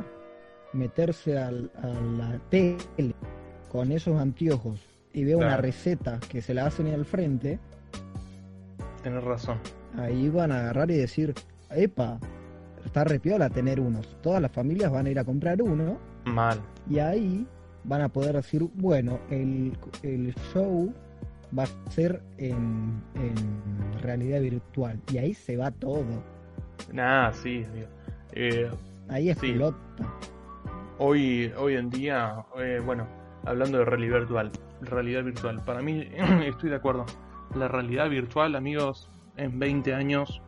[SPEAKER 1] meterse al- a la tele con esos anteojos y vea una receta que se la hacen al frente,
[SPEAKER 2] Tenés razón.
[SPEAKER 1] ahí van a agarrar y decir, epa, está repiola tener unos. Todas las familias van a ir a comprar uno
[SPEAKER 2] Mal.
[SPEAKER 1] y ahí van a poder decir, bueno, el, el show va a ser en, en realidad virtual. Y ahí se va todo.
[SPEAKER 2] Nada, sí. Eh,
[SPEAKER 1] Ahí
[SPEAKER 2] Sí.
[SPEAKER 1] explota.
[SPEAKER 2] Hoy, hoy en día, eh, bueno, hablando de realidad virtual, realidad virtual, para mí estoy de acuerdo. La realidad virtual, amigos, en 20 años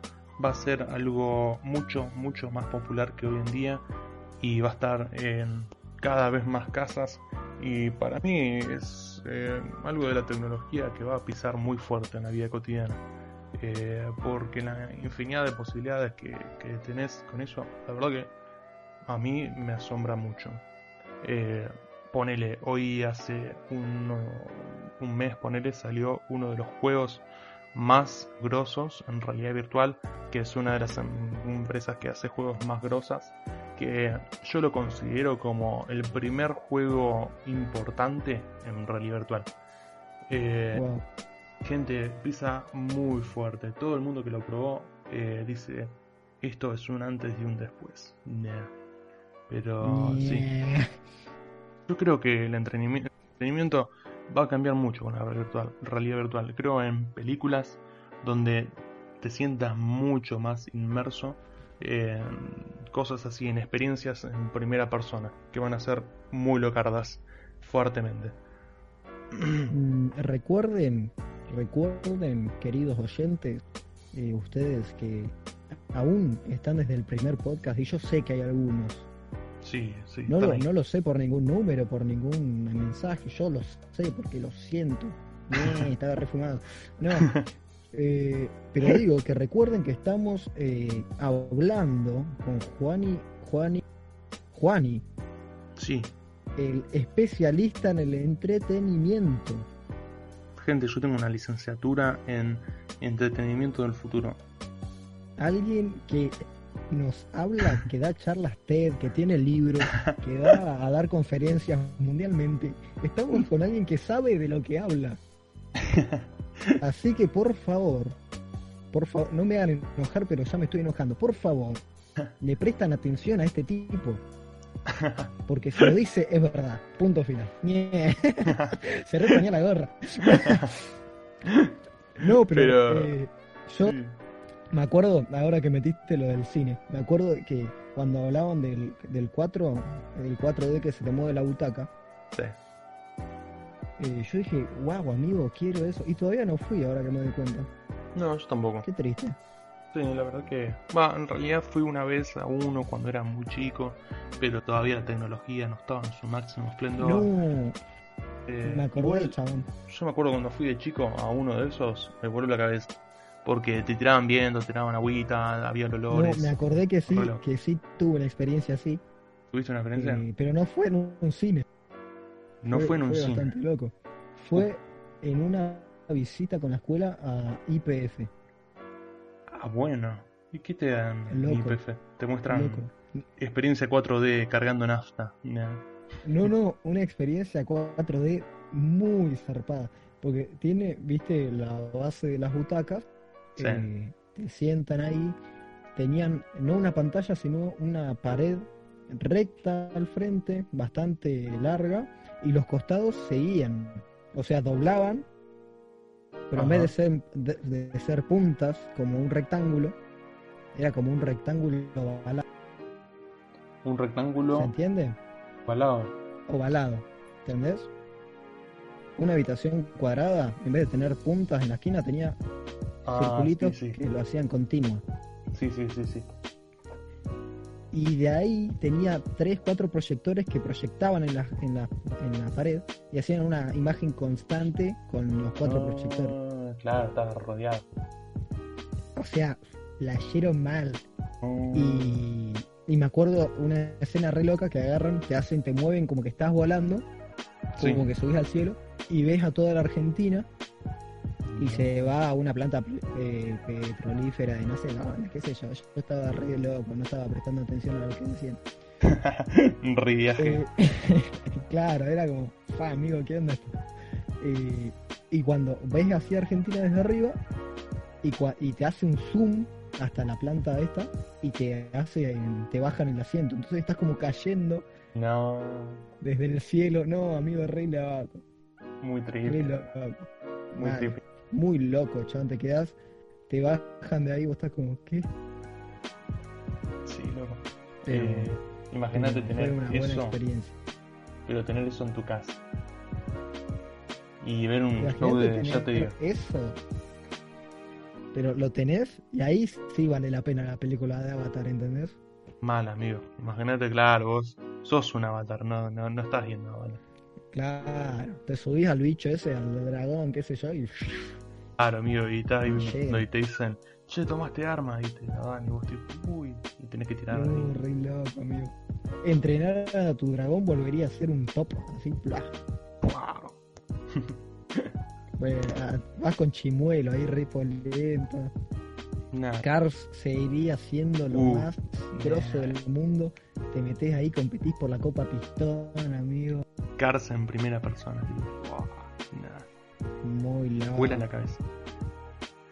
[SPEAKER 2] va a ser algo mucho, mucho más popular que hoy en día y va a estar en cada vez más casas y para mí es eh, algo de la tecnología que va a pisar muy fuerte en la vida cotidiana. Eh, porque la infinidad de posibilidades que, que tenés con eso, la verdad que a mí me asombra mucho. Eh, ponele, hoy hace un, un mes, ponele, salió uno de los juegos más grosos en realidad virtual, que es una de las em, empresas que hace juegos más grosas, que yo lo considero como el primer juego importante en realidad virtual. Eh, gente pisa muy fuerte, todo el mundo que lo probó eh, dice, esto es un antes y un después. Pero sí. Yo creo que el entretenimiento va a cambiar mucho con la realidad virtual. Creo en películas donde te sientas mucho más inmerso en cosas así, en experiencias en primera persona, que van a ser muy locardas fuertemente.
[SPEAKER 1] Mm, recuerden, recuerden, queridos oyentes, eh, ustedes que aún están desde el primer podcast, y yo sé que hay algunos
[SPEAKER 2] Sí, sí.
[SPEAKER 1] No lo, no lo, sé por ningún número, por ningún mensaje, yo lo sé porque lo siento. estaba refumado. No, eh, pero digo que recuerden que estamos eh, hablando con Juani, Juani, Juani.
[SPEAKER 2] Sí.
[SPEAKER 1] El especialista en el entretenimiento.
[SPEAKER 2] Gente, yo tengo una licenciatura en entretenimiento del futuro.
[SPEAKER 1] Alguien que nos habla, que da charlas TED, que tiene libros, que va a dar conferencias mundialmente. Estamos con alguien que sabe de lo que habla. Así que por favor, por favor, no me hagan enojar, pero ya me estoy enojando. Por favor, le prestan atención a este tipo. Porque si lo dice, es verdad. Punto final. Se reponía la gorra. no, pero, eh, yo me acuerdo, ahora que metiste lo del cine, me acuerdo que cuando hablaban del, del 4, del 4D que se te mueve la butaca,
[SPEAKER 2] sí.
[SPEAKER 1] Eh, yo dije, wow, amigo, quiero eso. Y todavía no fui ahora que me doy cuenta.
[SPEAKER 2] No, yo tampoco.
[SPEAKER 1] Qué triste.
[SPEAKER 2] Sí, la verdad que. Va, en realidad fui una vez a uno cuando era muy chico, pero todavía la tecnología no estaba en su máximo esplendor.
[SPEAKER 1] No. Eh, me acuerdo del chabón.
[SPEAKER 2] Yo me acuerdo cuando fui de chico a uno de esos, me vuelve la cabeza porque te tiraban viendo, te tiraban agüita, había olores.
[SPEAKER 1] No, me acordé que sí, que sí tuve una experiencia así.
[SPEAKER 2] ¿Tuviste una experiencia?
[SPEAKER 1] Eh, pero no fue en un cine.
[SPEAKER 2] No fue, en un
[SPEAKER 1] fue
[SPEAKER 2] cine.
[SPEAKER 1] bastante loco. Fue en una visita con la escuela a IPF.
[SPEAKER 2] Ah, bueno. ¿Y qué te dan en IPF? Te muestran experiencia 4D cargando nafta.
[SPEAKER 1] No, no, una experiencia 4D muy zarpada. Porque tiene, viste, la base de las butacas te sientan ahí, tenían no una pantalla, sino una pared recta al frente, bastante larga, y los costados seguían, o sea, doblaban, pero en vez de ser, de, ser puntas como un rectángulo, era como un rectángulo ovalado.
[SPEAKER 2] Un rectángulo.
[SPEAKER 1] ¿Se entiende?
[SPEAKER 2] Ovalado.
[SPEAKER 1] Ovalado, ¿entendés? Una habitación cuadrada, en vez de tener puntas en la esquina, tenía ah, circulitos que lo hacían continuo.
[SPEAKER 2] Sí, sí, sí, sí.
[SPEAKER 1] Y de ahí tenía tres, cuatro proyectores que proyectaban en la, en la, en la pared y hacían una imagen constante con los cuatro ah, proyectores.
[SPEAKER 2] Claro, estaba rodeado.
[SPEAKER 1] O sea, la hicieron mal. Oh. Y, y, me acuerdo una escena re loca que agarran, te hacen, te mueven como que estás volando, como que subís al cielo, y ves a toda la Argentina y se va a una planta eh, petrolífera de no sé, no, qué sé yo, yo estaba re loco, no estaba prestando atención a lo que decían.
[SPEAKER 2] viaje.
[SPEAKER 1] Eh, claro, era como, fa amigo, ¿qué onda esto? Eh, y cuando ves así Argentina desde arriba y, y te hace un zoom hasta la planta esta y te hace te bajan el asiento, entonces estás como cayendo
[SPEAKER 2] no
[SPEAKER 1] desde el cielo, no amigo, re loco.
[SPEAKER 2] Muy triste. Muy triste
[SPEAKER 1] muy loco, chaval, te quedas, te bajan de ahí, vos estás como, ¿qué?
[SPEAKER 2] Sí, loco. Eh, Imagínate tener
[SPEAKER 1] una
[SPEAKER 2] eso,
[SPEAKER 1] buena experiencia.
[SPEAKER 2] pero tener eso en tu casa. Y ver un show de, ya te digo.
[SPEAKER 1] Eso. Pero lo tenés y ahí sí vale la pena la película de Avatar, ¿entendés?
[SPEAKER 2] Mal, amigo. Imagínate, claro, vos sos un avatar, no, no, no estás viendo avatar.
[SPEAKER 1] Claro, te subís al bicho ese, al dragón, qué sé yo, y.
[SPEAKER 2] Claro, amigo, y ahí y te dicen, che, tomaste armas, y te la dan, y vos te, uy, y tenés que tirar.
[SPEAKER 1] Uh, re loco, amigo. Entrenar a tu dragón volvería a ser un top, así, bla.
[SPEAKER 2] Wow.
[SPEAKER 1] re- ah, vas con chimuelo ahí re polenta.
[SPEAKER 2] Nah,
[SPEAKER 1] Cars seguiría siendo lo
[SPEAKER 2] Uh,
[SPEAKER 1] más grosso
[SPEAKER 2] nah.
[SPEAKER 1] del mundo. Te metes ahí, competís por la Copa Pistón, amigo.
[SPEAKER 2] Cars en primera persona, tipo. Wow, nah,
[SPEAKER 1] Muy loco.
[SPEAKER 2] vuela la cabeza.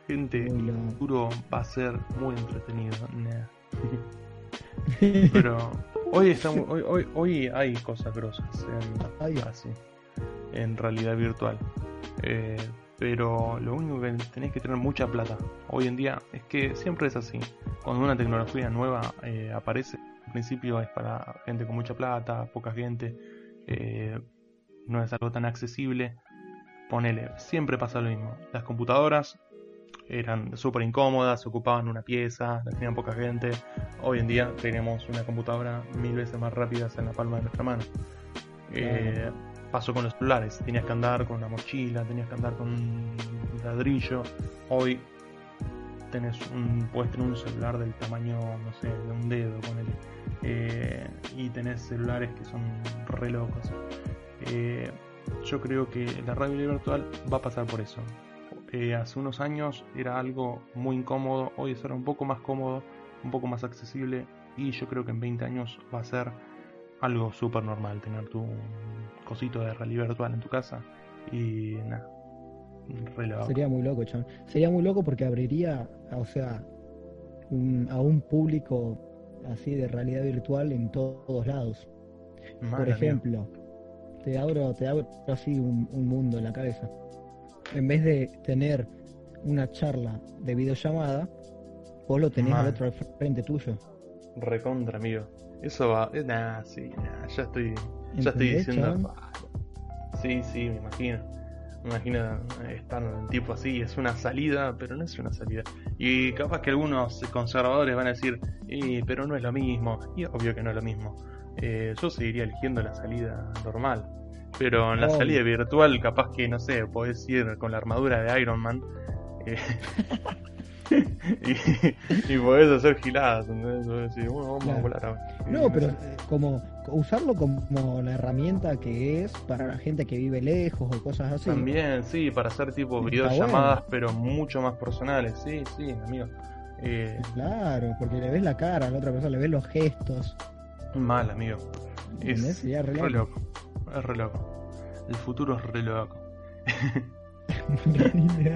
[SPEAKER 2] Gente, el futuro va a ser muy entretenido. nah. Pero hoy estamos, hoy, hoy, hoy hay cosas grosas en, así, en realidad virtual. Eh, pero lo único que tenés que tener mucha plata. Hoy en día es que siempre es así. Cuando una tecnología nueva eh, aparece, al principio es para gente con mucha plata, poca gente, eh, no es algo tan accesible. Ponele, siempre pasa lo mismo. Las computadoras eran súper incómodas, ocupaban una pieza, las tenían poca gente. Hoy en día tenemos una computadora mil veces más rápida en la palma de nuestra mano. Eh, pasó con los celulares, tenías que andar con una mochila, tenías que andar con un ladrillo. Hoy tenés un, puedes tener un celular del tamaño, no sé, de un dedo, ponele. Eh, y tenés celulares que son re locos. Eh, yo creo que la radio virtual va a pasar por eso. Eh, hace unos años era algo muy incómodo, hoy es ahora un poco más cómodo, un poco más accesible y yo creo que en 20 años va a ser algo súper normal tener tu cosito de realidad virtual en tu casa y nada.
[SPEAKER 1] Sería muy loco, chabón. Sería muy loco porque abriría, o sea, un- a un público así de realidad virtual en to- todos lados.
[SPEAKER 2] Madre
[SPEAKER 1] Por
[SPEAKER 2] mía.
[SPEAKER 1] Te abro, te abro así un, un mundo en la cabeza. En vez de tener una charla de videollamada, vos lo tenés al otro al frente tuyo.
[SPEAKER 2] Recontra, amigo. Eso va. Eh, nah, sí, nah, ya estoy. Ya estoy
[SPEAKER 1] ¿Entendés,
[SPEAKER 2] diciendo. "Ah, Sí, sí, me imagino. Me imagino estar en tipo así, es una salida, pero no es una salida. Y capaz que algunos conservadores van a decir, "Eh, pero no es lo mismo. Y obvio que no es lo mismo. Eh, yo seguiría eligiendo la salida normal. Pero en la salida virtual, capaz que, no sé, podés ir con la armadura de Iron Man. eh, y, y podés hacer giladas. decir, bueno, vamos a volar
[SPEAKER 1] No, pero eh, como usarlo como la herramienta que es para la gente que vive lejos o cosas así.
[SPEAKER 2] También, sí, para hacer tipo videollamadas, pero mucho más personales. Sí, sí, amigo. Eh,
[SPEAKER 1] Claro, porque le ves la cara a la otra persona, le ves los gestos.
[SPEAKER 2] Mal, amigo. Es
[SPEAKER 1] Sería re
[SPEAKER 2] re
[SPEAKER 1] loco.
[SPEAKER 2] Es re loco. El futuro es re loco.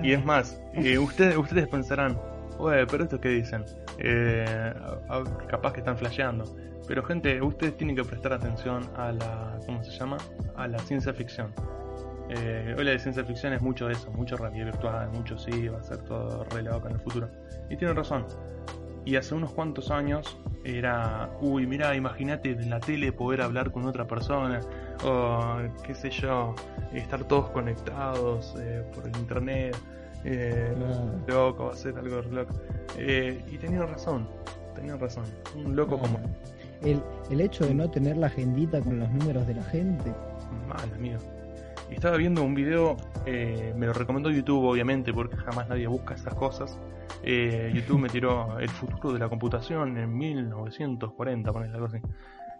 [SPEAKER 2] Y es más, eh, ustedes, ustedes pensarán, oye, pero esto qué dicen, Eh, capaz que están flasheando. Pero gente, ustedes tienen que prestar atención a la, ¿cómo se llama? A la ciencia ficción. Eh, hoy la de ciencia ficción es mucho de eso, mucho realidad virtual, mucho sí, va a ser todo re loco en el futuro. Y tienen razón. Y hace unos cuantos años era, uy, mira, imagínate en la tele poder hablar con otra persona, o qué sé yo, estar todos conectados eh, por el internet. Eh, loco, va a ser algo loco. Eh, y tenían razón, tenían razón. Un loco como
[SPEAKER 1] El, el hecho de no tener la agendita con los números de la gente.
[SPEAKER 2] mal, amigo. Y estaba viendo un video, eh, me lo recomendó YouTube, obviamente, porque jamás nadie busca esas cosas. Eh, YouTube me tiró el futuro de la computación en 1940, poner algo así.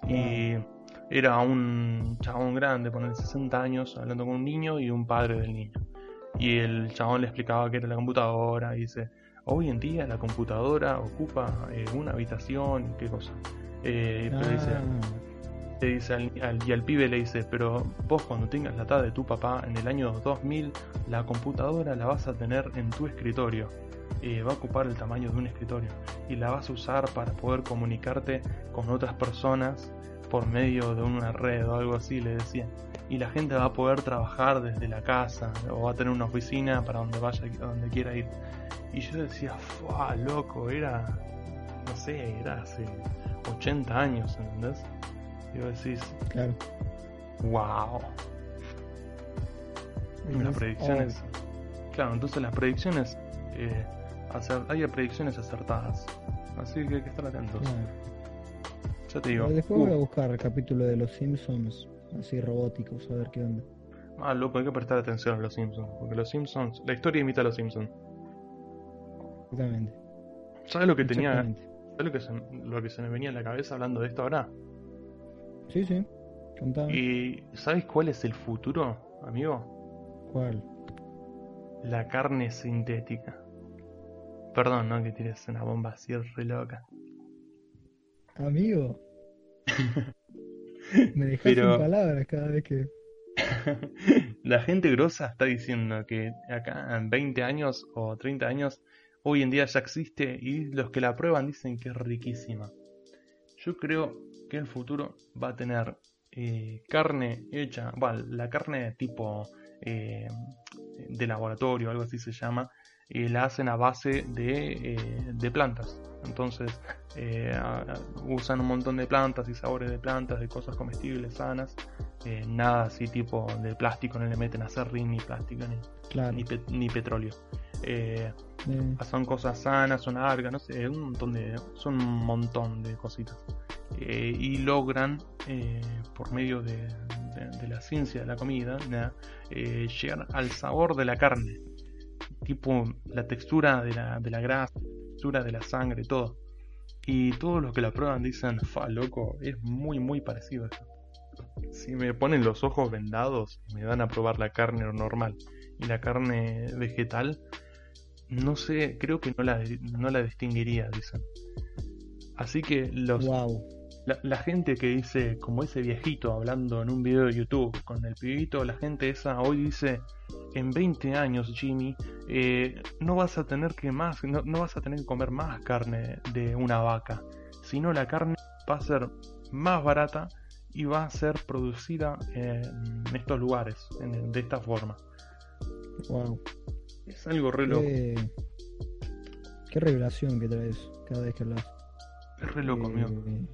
[SPEAKER 2] Y era un chabón grande, poner 60 años, hablando con un niño y un padre del niño. Y el chabón le explicaba qué era la computadora y dice, hoy en día la computadora ocupa eh, una habitación y qué cosa. Eh, pero dice,
[SPEAKER 1] Ah,
[SPEAKER 2] le dice al, al- y al pibe le dice, pero vos cuando tengas la edad de tu papá en el año 2000, la computadora la vas a tener en tu escritorio. Eh, va a ocupar el tamaño de un escritorio y la vas a usar para poder comunicarte con otras personas por medio de una red o algo así, le decía. Y la gente va a poder trabajar desde la casa o va a tener una oficina para donde vaya, donde quiera ir. Y yo decía, ¡fua, loco! Era, no sé, era hace 80 años, ¿entendés? Y vos decís,
[SPEAKER 1] claro.
[SPEAKER 2] wow. Las predicciones. Claro, entonces las predicciones. eh, acer- hay predicciones acertadas. Así que hay que estar atentos. Ya te digo.
[SPEAKER 1] Después voy a
[SPEAKER 2] uh,
[SPEAKER 1] buscar el capítulo de los Simpsons, así robóticos, a ver qué onda.
[SPEAKER 2] ah, loco, hay que prestar atención a los Simpsons. Porque los Simpsons. La historia imita a los Simpsons.
[SPEAKER 1] Exactamente.
[SPEAKER 2] ¿Sabes lo que tenía? ¿Sabes lo que, se, lo que se me venía en la cabeza hablando de esto ahora?
[SPEAKER 1] Sí, sí. Contame.
[SPEAKER 2] ¿Y sabes cuál es el futuro, amigo?
[SPEAKER 1] ¿Cuál?
[SPEAKER 2] la carne sintética. Perdón, ¿no? Que tires una bomba así re loca.
[SPEAKER 1] Amigo. Me dejas sin palabras cada vez que.
[SPEAKER 2] la gente grosa está diciendo que acá en 20 años o 30 años, hoy en día ya existe y los que la prueban dicen que es riquísima. Yo creo que el futuro va a tener eh, carne hecha, bueno, la carne tipo eh, de laboratorio, algo así se llama, y la hacen a base de, eh, de plantas. Entonces usan un montón de plantas y sabores de plantas, de cosas comestibles, sanas. nada así tipo de plástico, no le meten a serrín ni plástico ni, ni, petróleo. Son cosas sanas, son algas, no sé, un montón de, son un montón de cositas. Eh, y logran, eh, por medio de, la ciencia de la comida, eh, llegar al sabor de la carne, tipo la textura de la, de la grasa, la textura de la sangre, todo. Y todos los que la prueban dicen, fa, loco, es muy, muy parecido a eso. Si me ponen los ojos vendados me dan a probar la carne normal y la carne vegetal, no sé, creo que no la, no la distinguiría, dicen. Así que los, la, gente que dice, como ese viejito hablando en un video de YouTube con el pibito, la gente esa hoy dice, en 20 años, Jimmy, eh, no vas a tener que más, no, vas a tener que comer más carne de una vaca, sino la carne va a ser más barata y va a ser producida en estos lugares, de esta forma.
[SPEAKER 1] Wow.
[SPEAKER 2] Es algo re loco.
[SPEAKER 1] Qué, revelación que traes cada vez que hablas.
[SPEAKER 2] Es re loco, amigo. Eh,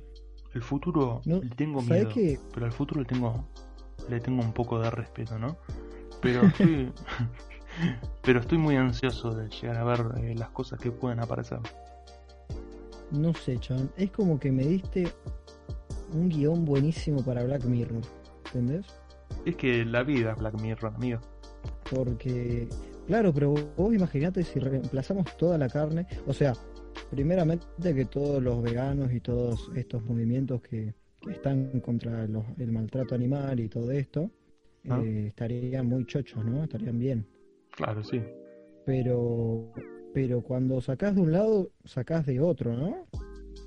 [SPEAKER 2] el futuro le tengo miedo, pero al futuro le tengo le tengo un poco de respeto, ¿no? Pero estoy pero estoy muy ansioso de llegar a ver eh, las cosas que pueden aparecer.
[SPEAKER 1] No sé, Chan, es como que me diste un guion buenísimo para Black Mirror, ¿entendés?
[SPEAKER 2] Es que la vida es Black Mirror, amigo.
[SPEAKER 1] Porque, claro, pero vos imaginate si reemplazamos toda la carne, o sea, Primeramente que todos los veganos y todos estos movimientos que, están contra el maltrato animal y todo esto ah. eh, estarían muy chochos, ¿no? Estarían bien.
[SPEAKER 2] Claro, sí.
[SPEAKER 1] Pero, pero cuando sacás de un lado, sacás de otro, ¿no?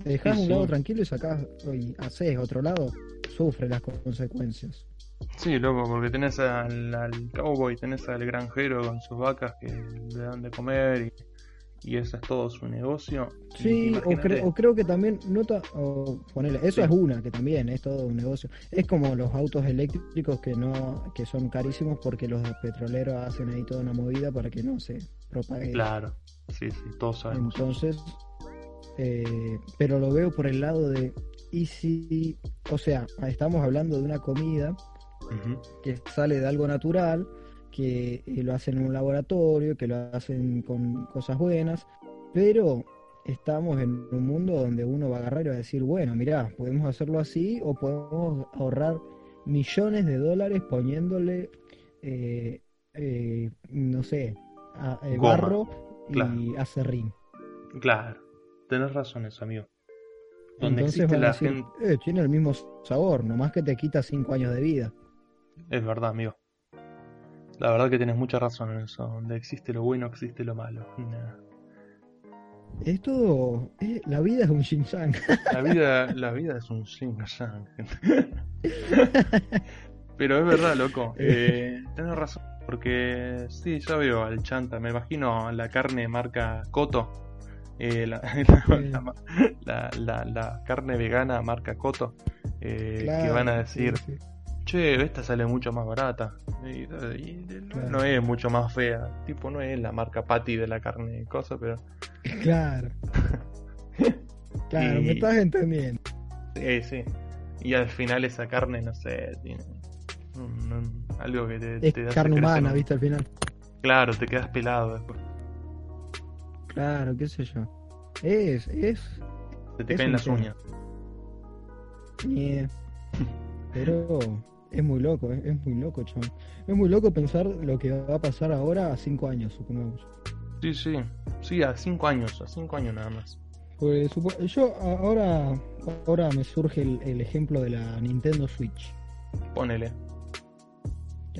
[SPEAKER 1] Te dejás un lado tranquilo y sacás y haces otro lado, sufre las consecuencias.
[SPEAKER 2] Sí, loco, porque tenés al, al cowboy, tenés al granjero con sus vacas que le dan de comer y y ese es todo su negocio.
[SPEAKER 1] Sí, o, creo que también, nota, o ponele, eso es una, que también es todo un negocio. Es como los autos eléctricos que no que son carísimos porque los petroleros hacen ahí toda una movida para que no se propague.
[SPEAKER 2] Claro, sí, sí, todos sabemos.
[SPEAKER 1] Entonces, eh, pero lo veo por el lado de, y si, o sea, estamos hablando de una comida que sale de algo natural que eh, lo hacen en un laboratorio, que lo hacen con cosas buenas, pero estamos en un mundo donde uno va a agarrar y va a decir, bueno, mirá, podemos hacerlo así o podemos ahorrar millones de dólares poniéndole, eh, eh, no sé, a, barro y acerrín.
[SPEAKER 2] Claro, tenés razón eso, amigo. Donde existe la gente...
[SPEAKER 1] tiene el mismo sabor, nomás que te quita cinco años de vida.
[SPEAKER 2] Es verdad, amigo. La verdad que tienes mucha razón en eso. Donde existe lo bueno, existe lo malo.
[SPEAKER 1] Esto, eh, la vida es un Xing
[SPEAKER 2] La vida, la vida es un Xing Pero es verdad, loco. Eh, tienes razón. Porque sí, ya veo al chanta. Me imagino la carne marca Coto. Eh, la, la, carne vegana marca Coto. Eh, que van a decir che, esta sale mucho más barata. Y, No es mucho más fea. Tipo, no es la marca Patty de la carne y cosa, pero.
[SPEAKER 1] Claro. claro, me estás entendiendo.
[SPEAKER 2] Sí, sí. Y al final esa carne, no sé, tiene algo que te,
[SPEAKER 1] es te carne humana, viste, al final.
[SPEAKER 2] Claro, te quedas pelado después.
[SPEAKER 1] Claro, qué sé yo. Es, es.
[SPEAKER 2] Se te caen las uñas.
[SPEAKER 1] Pero es muy loco, es, muy loco, chaval. Es muy loco pensar lo que va a pasar ahora a cinco años, supongamos.
[SPEAKER 2] Sí, sí, sí, a cinco años, a cinco años nada más.
[SPEAKER 1] Pues yo ahora, ahora me surge el, ejemplo de la Nintendo Switch.
[SPEAKER 2] Ponele.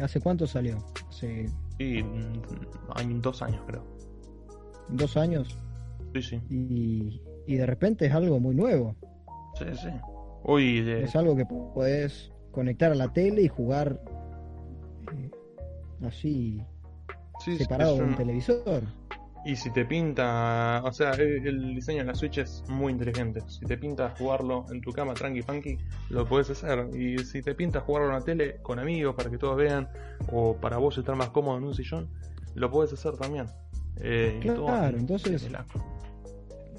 [SPEAKER 1] ¿Hace cuánto salió? Hace
[SPEAKER 2] Sí, mm, dos años creo.
[SPEAKER 1] ¿Dos años?
[SPEAKER 2] Sí, sí.
[SPEAKER 1] Y, y de repente es algo muy nuevo.
[SPEAKER 2] Sí, sí. Hoy de...
[SPEAKER 1] Es algo que puedes conectar a la tele y jugar eh, así
[SPEAKER 2] sí,
[SPEAKER 1] separado de un televisor.
[SPEAKER 2] Y si te pinta, o sea, el el diseño de la Switch es muy inteligente. Si te pinta jugarlo en tu cama tranqui funky, lo puedes hacer. Y si te pinta jugarlo en la tele con amigos para que todos vean, o para vos estar más cómodo en un sillón, lo puedes hacer también. Eh,
[SPEAKER 1] Claro,
[SPEAKER 2] todo
[SPEAKER 1] entonces-.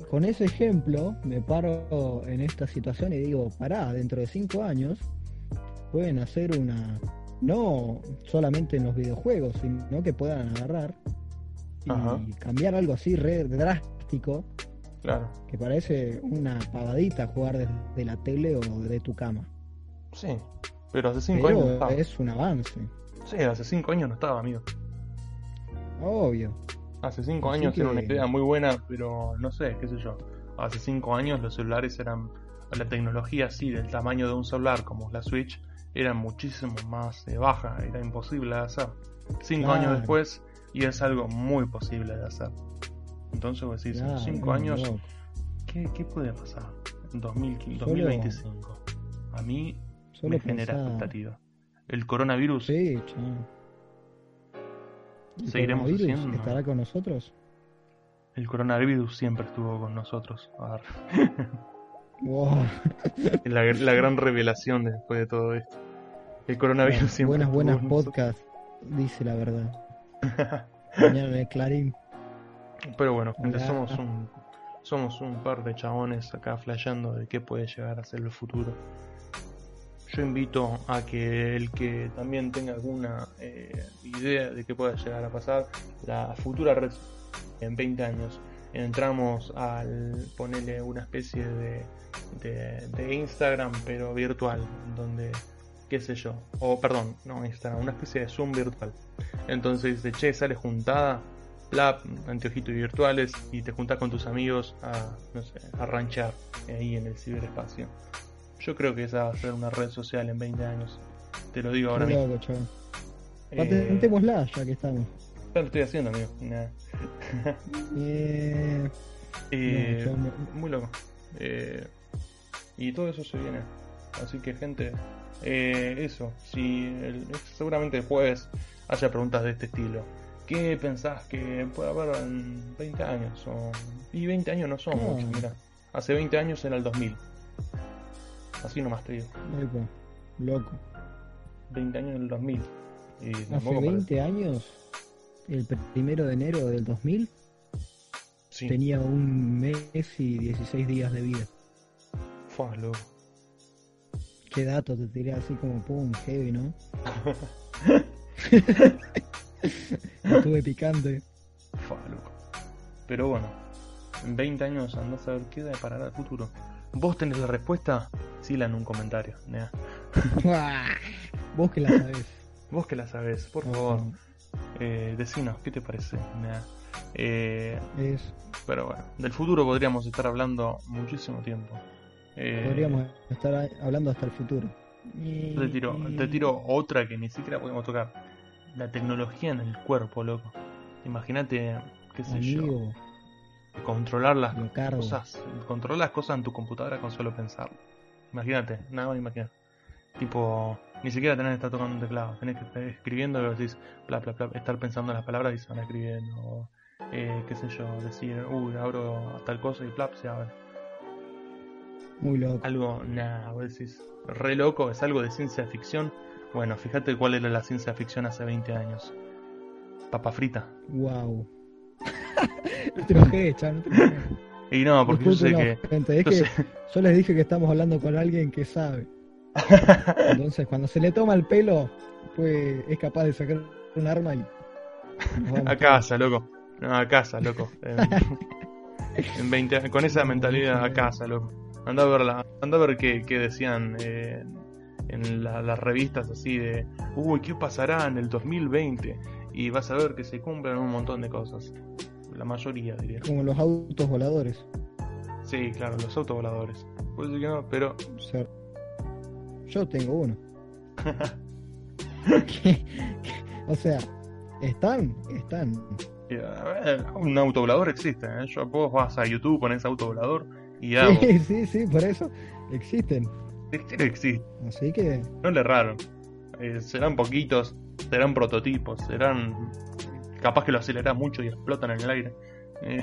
[SPEAKER 1] Con ese ejemplo me paro en esta situación y digo, pará, dentro de cinco años pueden hacer una, no solamente en los videojuegos, sino que puedan agarrar y
[SPEAKER 2] Ajá.
[SPEAKER 1] cambiar algo así re drástico,
[SPEAKER 2] Claro,
[SPEAKER 1] que parece una pavadita jugar desde la tele o de tu cama.
[SPEAKER 2] sí. Pero hace cinco años no
[SPEAKER 1] es un avance,
[SPEAKER 2] Sí, hace cinco años no estaba, amigo.
[SPEAKER 1] obvio.
[SPEAKER 2] Hace cinco
[SPEAKER 1] Así
[SPEAKER 2] años era una
[SPEAKER 1] que-
[SPEAKER 2] idea muy buena, pero no sé, qué sé yo. Hace cinco años los celulares eran, la tecnología así, del tamaño de un celular como la Switch, era muchísimo más eh, baja, era imposible de hacer. Cinco
[SPEAKER 1] Claro.
[SPEAKER 2] años después, y es algo muy posible de hacer. Entonces vos decís,
[SPEAKER 1] Claro,
[SPEAKER 2] cinco años,
[SPEAKER 1] loco.
[SPEAKER 2] ¿qué, qué puede pasar? En 2015,
[SPEAKER 1] Solo-
[SPEAKER 2] 2025. A mí
[SPEAKER 1] Solo
[SPEAKER 2] me genera expectativa. El coronavirus
[SPEAKER 1] Sí. ¿El
[SPEAKER 2] Seguiremos
[SPEAKER 1] coronavirus
[SPEAKER 2] haciendo.
[SPEAKER 1] ¿Estará con nosotros?
[SPEAKER 2] El coronavirus siempre estuvo con nosotros. A ver.
[SPEAKER 1] Wow.
[SPEAKER 2] La, la gran revelación después de todo esto. El coronavirus siempre
[SPEAKER 1] buenas, buenas podcasts, dice la verdad. Mañana el Clarín.
[SPEAKER 2] Pero bueno, gente, somos un, somos un par de chabones acá flasheando de qué puede llegar a ser el futuro. Yo invito a que el que también tenga alguna eh, idea de qué pueda llegar a pasar, la futura red en 20 años, entramos al ponerle una especie de, de, de Instagram, pero virtual, donde, qué sé yo, o perdón, no Instagram, una especie de Zoom virtual. Entonces dice, che, sale juntada, plap, anteojitos virtuales y te juntás con tus amigos a, no sé, a ranchar ahí en el ciberespacio. Yo creo que esa va a ser una red social en 20 años. Te lo digo ahora mismo.
[SPEAKER 1] chaval.
[SPEAKER 2] Eh,
[SPEAKER 1] Patentémosla ya que estamos.
[SPEAKER 2] ya lo estoy haciendo, amigo. Nah.
[SPEAKER 1] Eh,
[SPEAKER 2] Eh,
[SPEAKER 1] No,
[SPEAKER 2] Muy loco. Eh, y todo eso se viene. Así que, gente, eh, eso. Si el- seguramente el jueves haya preguntas de este estilo. ¿Qué pensás que puede haber en 20 años? O- Y 20 años no son muchos, mira. Hace 20 años era el 2000. Así nomás te digo.
[SPEAKER 1] loco, loco.
[SPEAKER 2] 20 años en el 2000. Y
[SPEAKER 1] Hace
[SPEAKER 2] tampoco parece-
[SPEAKER 1] 20 años, el primero de enero del 2000,
[SPEAKER 2] Sí,
[SPEAKER 1] tenía un mes y 16 días de vida.
[SPEAKER 2] loco.
[SPEAKER 1] Qué dato te tiré así como pum, heavy, ¿no? Estuve picante.
[SPEAKER 2] Loco. Pero bueno, en 20 años andás a ver qué deparará el futuro. ¿Vos tenés la respuesta? Síla en un comentario. nea.
[SPEAKER 1] Vos que la sabés.
[SPEAKER 2] Vos que la sabés, por favor, eh, decinos, ¿qué te parece? Eh,
[SPEAKER 1] Es,
[SPEAKER 2] pero bueno, del futuro podríamos estar hablando muchísimo tiempo. Eh,
[SPEAKER 1] podríamos estar hablando hasta el futuro. Y-
[SPEAKER 2] Te tiro, te tiro otra que ni siquiera podemos tocar. La tecnología en el cuerpo, loco. Imagínate, qué sé yo, controlar las cosas, controlar las cosas en tu computadora con solo pensar. Imagínate, nada más imaginar. Tipo, ni siquiera tenés que estar tocando un teclado, tenés que estar escribiendo y decís, bla, bla, bla, estar pensando en las palabras y se van escribiendo. O, eh, qué sé yo, decir, uy, abro tal cosa y plap, se abre.
[SPEAKER 1] Muy loco.
[SPEAKER 2] Algo, nada, vos decís, re loco, es algo de ciencia ficción. Bueno, fíjate cuál era la ciencia ficción hace 20 años. Papa frita.
[SPEAKER 1] Wow. no te enojé, chaval, no te enojé.
[SPEAKER 2] Y no, porque yo sé que...
[SPEAKER 1] gente, es
[SPEAKER 2] yo
[SPEAKER 1] que
[SPEAKER 2] sé-
[SPEAKER 1] yo les dije que estamos hablando con alguien que sabe. Entonces, cuando se le toma el pelo, pues es capaz de sacar un arma y.
[SPEAKER 2] A casa, loco. No, a casa, loco. En, en 20 años, con esa mentalidad a casa, loco. Anda a verla, anda a ver qué, qué decían eh, en la- las revistas así de, uy, ¿qué pasará en el 2020? Y vas a ver que se cumplen un montón de cosas. La mayoría, diría.
[SPEAKER 1] Como los autos voladores.
[SPEAKER 2] Sí, claro, los autovoladores. Puede ser que no, pero
[SPEAKER 1] yo tengo uno. Que- que- o sea, Están, están.
[SPEAKER 2] Un autovolador existe. ¿eh? Yo, vos vas a YouTube, pones autovolador y hago.
[SPEAKER 1] Sí, sí, sí, por eso existen.
[SPEAKER 2] Existe.
[SPEAKER 1] Así que.
[SPEAKER 2] No le raro. Eh, serán poquitos, serán prototipos, serán. Capaz que lo aceleran mucho y explotan en el aire. Eh,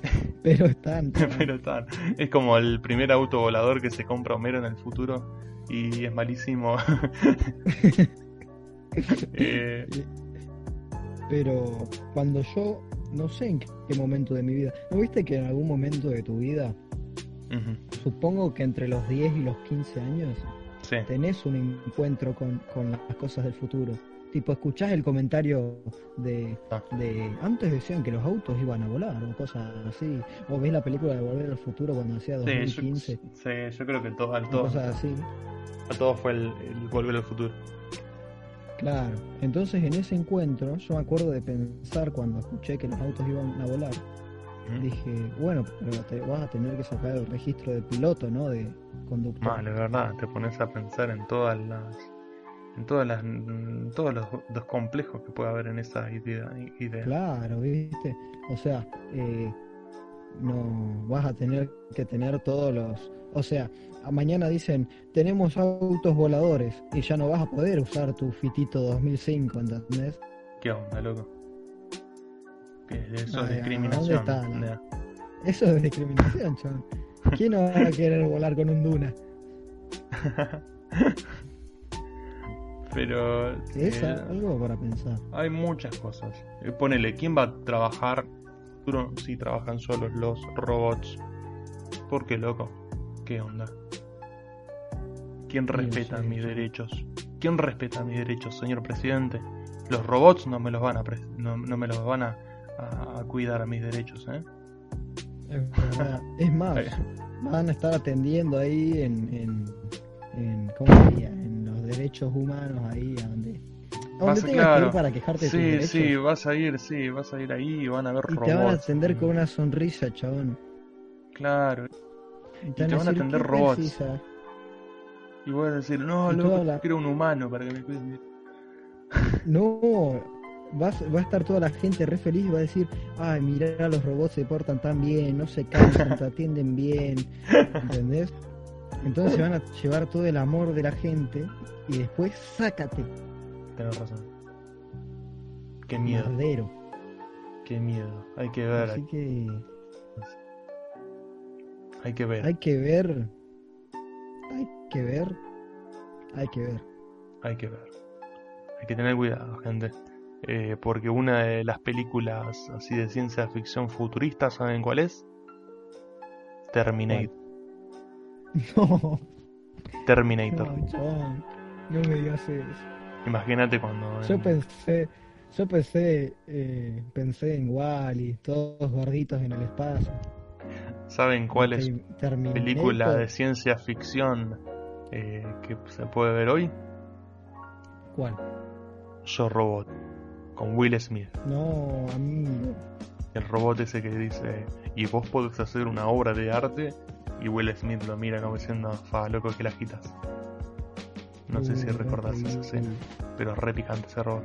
[SPEAKER 1] Pero están.
[SPEAKER 2] Pero están. Es como el primer auto volador que se compra Homero en el futuro y es malísimo.
[SPEAKER 1] Eh, Pero cuando yo, no sé en qué momento de mi vida, ¿no viste que en algún momento de tu vida, supongo que entre los 10 y los 15 años, tenés un encuentro con, con las cosas del futuro? Tipo, escuchás el comentario de, de, Antes decían que los autos iban a volar o cosas así. O ves la película de Volver al Futuro cuando hacía 2015.
[SPEAKER 2] Sí, yo, creo que todo, al todo.
[SPEAKER 1] Cosas así.
[SPEAKER 2] A todo fue el, Volver al Futuro.
[SPEAKER 1] Claro. Entonces en ese encuentro yo me acuerdo de pensar cuando escuché que los autos iban a volar. Dije, bueno, pero te vas a tener que sacar el registro de piloto, ¿no? De conductor.
[SPEAKER 2] Vale, verdad, te pones a pensar en todas las en todas las todos los, complejos que puede haber en esa idea,
[SPEAKER 1] Claro, viste. O sea, eh, no vas a tener que tener todos los. O sea, mañana dicen tenemos autos voladores y ya no vas a poder usar tu fitito 2005, ¿entendés?
[SPEAKER 2] ¿Qué onda, loco? eso es discriminación.
[SPEAKER 1] Eso es discriminación, chaval. ¿Quién no va a querer volar con un Duna?
[SPEAKER 2] Pero.
[SPEAKER 1] Es eh, algo para pensar.
[SPEAKER 2] Hay muchas cosas. Eh, ponele, ¿quién va a trabajar? Si trabajan solos los robots. ¿Por qué, loco? ¿Qué onda? ¿Quién respeta mis derechos? ¿Quién respeta mis derechos, señor presidente? Los robots no me los van a no, me los van a, cuidar a mis derechos, ¿eh?
[SPEAKER 1] Es, más, van a estar atendiendo ahí en, en, en ¿cómo diría? Derechos humanos ahí a donde, a donde tengas que ir para quejarte
[SPEAKER 2] sí,
[SPEAKER 1] de tus derechos.
[SPEAKER 2] Sí, vas a ir, sí, vas a ir ahí y van a ver
[SPEAKER 1] y
[SPEAKER 2] robots.
[SPEAKER 1] te van a atender con una sonrisa, chabón.
[SPEAKER 2] Claro. Y te, van a atender robots. Y voy a decir, no, loco, quiero un humano para que me cuide.
[SPEAKER 1] No, vas, va a estar toda la gente re feliz y va a decir, ay, mira, los robots se portan tan bien, no se cansan, te atienden bien, ¿entendés? Entonces se van a llevar todo el amor de la gente y después sácate.
[SPEAKER 2] Tienes razón. Qué miedo. Qué miedo. Hay que ver.
[SPEAKER 1] Así que.
[SPEAKER 2] Hay que ver.
[SPEAKER 1] Hay que ver. Hay que ver. Hay que ver.
[SPEAKER 2] Hay que ver. Hay que tener cuidado, gente. Eh, porque una de las películas así de ciencia ficción futurista, ¿saben cuál es? Terminator.
[SPEAKER 1] No.
[SPEAKER 2] Terminator.
[SPEAKER 1] No me digas eso.
[SPEAKER 2] Imagínate cuando.
[SPEAKER 1] Yo pensé, yo pensé, eh, pensé en Wally, todos gorditos en el espacio.
[SPEAKER 2] ¿Saben cuál es película de ciencia ficción eh, que se puede ver hoy?
[SPEAKER 1] ¿Cuál?
[SPEAKER 2] Yo Robot, con Will Smith.
[SPEAKER 1] No, amigo.
[SPEAKER 2] El robot ese que dice, y vos podés hacer una obra de arte, y Will Smith lo mira como diciendo, fa, loco que la agitas. No sé si uh, recordás esa escena, pero es re picante ese robot.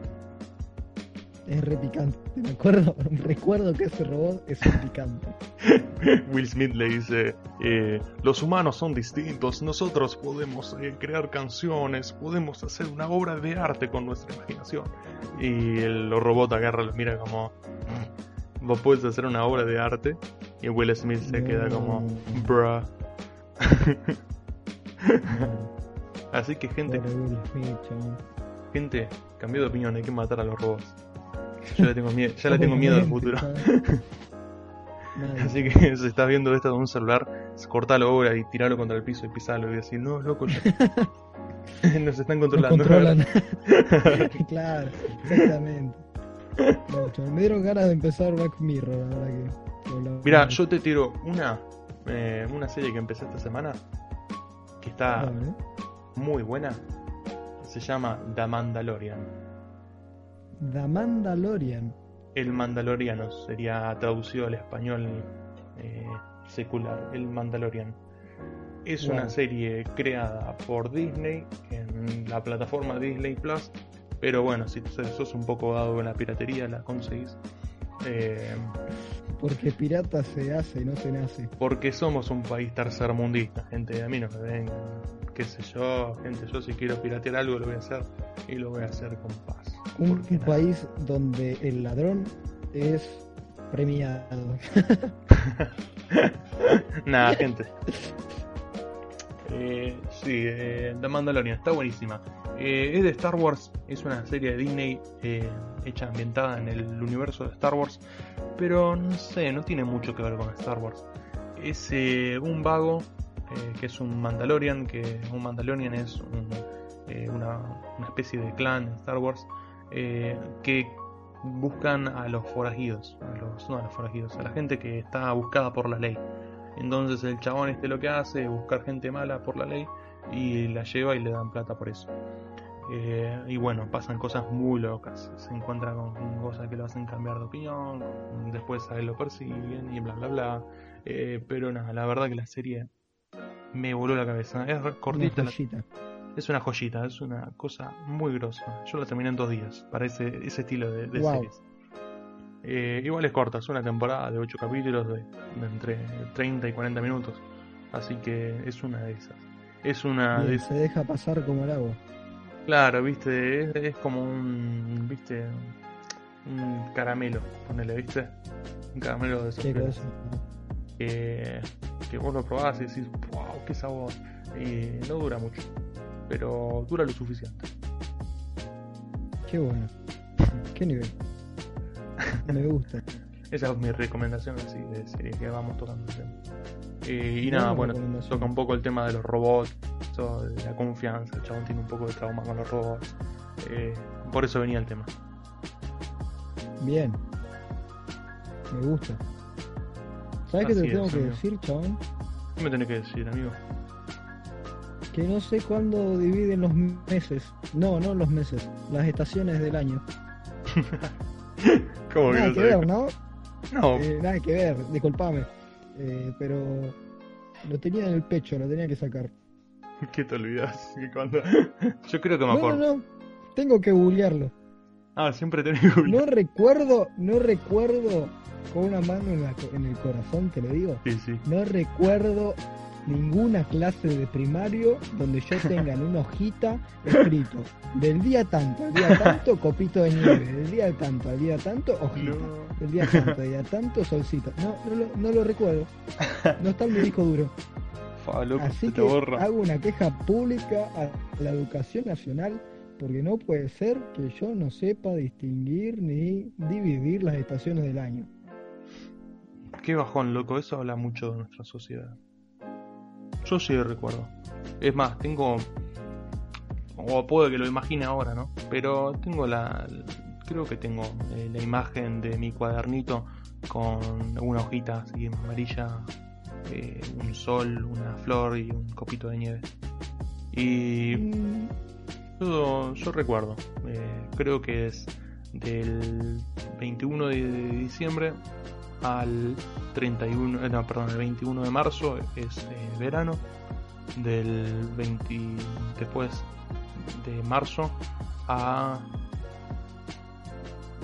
[SPEAKER 1] Es re picante, me acuerdo, recuerdo que ese robot es picante.
[SPEAKER 2] Will Smith le dice, eh, los humanos son distintos, nosotros podemos eh, crear canciones, podemos hacer una obra de arte con nuestra imaginación. Y el robot agarra, lo mira como, vos puedes hacer una obra de arte. Y Will Smith se queda como, bruh. Así que gente, gente, cambió de opinión, hay que matar a los robots. Yo le tengo miedo, ya le tengo miedo al futuro. Así que si estás viendo esto con un celular, cortalo ahora y tiralo contra el piso y pisalo y decir, no, loco, ya. nos están controlando.
[SPEAKER 1] claro, exactamente. Me dieron ganas de empezar Black Mirror, la verdad
[SPEAKER 2] que. Mira, yo te tiro una, eh, una serie que empecé esta semana que está muy buena. Se llama The Mandalorian.
[SPEAKER 1] The Mandalorian.
[SPEAKER 2] El Mandaloriano sería traducido al español eh, secular. El Mandalorian. Es una serie creada por Disney en la plataforma Disney Plus Pero bueno, si sos un poco dado con la piratería, la conseguís. Eh,
[SPEAKER 1] porque pirata se hace y no se nace.
[SPEAKER 2] Porque somos un país tercermundista, gente. A mí no me ven, qué sé yo, gente. Yo si quiero piratear algo lo voy a hacer y lo voy a hacer con paz.
[SPEAKER 1] Un, país donde el ladrón es premiado.
[SPEAKER 2] Nada, gente. Eh, sí, eh, The Mandalorian está buenísima. Eh, es de Star Wars, es una serie de Disney eh, hecha ambientada en el universo de Star Wars, pero no sé, no tiene mucho que ver con Star Wars. Es un vago que es un Mandalorian, que un Mandalorian es una, una, especie de clan en Star Wars que buscan a los forajidos, a los, no a los forajidos, a la gente que está buscada por la ley. Entonces el chabón este lo que hace es buscar gente mala por la ley y la lleva y le dan plata por eso. Eh, y bueno, pasan cosas muy locas. Se encuentra con, cosas que lo hacen cambiar de opinión, después a él lo persiguen y bla bla bla. Eh, pero nada, la verdad que la serie me voló la cabeza. Es cortita. es una joyita, es una cosa muy grosa. Yo la terminé en dos días para ese, ese estilo de, series. Eh, igual es corta, es una temporada de 8 capítulos de, entre 30 y 40 minutos. Así que es una de esas. Es una
[SPEAKER 1] de... Se deja pasar como el agua.
[SPEAKER 2] Claro, viste, es, como un, viste, un caramelo, ponele, viste, un caramelo de sorpresa. Que, que vos lo probás y decís, wow, qué sabor. Y no dura mucho, pero dura lo suficiente.
[SPEAKER 1] Qué bueno. Qué nivel. Me gusta.
[SPEAKER 2] Esa es mi recomendación así de que vamos tocando. Eh, y nada, bueno, toca un poco el tema de los robots, de la confianza. El chabón tiene un poco de trauma con los robots. Eh, por eso venía el tema.
[SPEAKER 1] Bien. Me gusta. ¿Sabes qué te tengo que decir, chabón?
[SPEAKER 2] ¿Qué me tenés que decir, amigo?
[SPEAKER 1] Que no sé cuándo dividen los meses. No, no los meses. Las estaciones del año.
[SPEAKER 2] ¿Cómo
[SPEAKER 1] nada que, ver, ¿no?
[SPEAKER 2] No.
[SPEAKER 1] Eh, nada que ver, disculpame. Eh, pero lo tenía en el pecho, lo tenía que sacar.
[SPEAKER 2] ¿Qué te olvidas? Yo creo que me acuerdo.
[SPEAKER 1] No, no, tengo que googlearlo.
[SPEAKER 2] Ah, siempre tenés que googlearlo.
[SPEAKER 1] No recuerdo, no recuerdo con una mano en, en el corazón, te lo digo.
[SPEAKER 2] Sí, sí.
[SPEAKER 1] No recuerdo ninguna clase de primario donde yo tenga en una hojita escrito del día tanto al día tanto copito de nieve, del día tanto al día tanto hojita, del día tanto al día tanto solcito. No, no lo, no lo recuerdo. No está en mi disco duro. Así que hago una queja pública a la educación nacional porque no puede ser que yo no sepa distinguir ni dividir las estaciones del año.
[SPEAKER 2] Qué bajón, loco, eso habla mucho de nuestra sociedad. Yo sí recuerdo. Es más, tengo. O puede que lo imagine ahora, ¿no? Pero tengo la. Creo que tengo eh, la imagen de mi cuadernito con una hojita así amarilla, eh, un sol, una flor y un copito de nieve. Y. Mm. Yo, yo recuerdo. Eh, creo que es del 21 de diciembre al 31, eh, no, perdón, el 21 de marzo es eh, verano, del 20, después de marzo a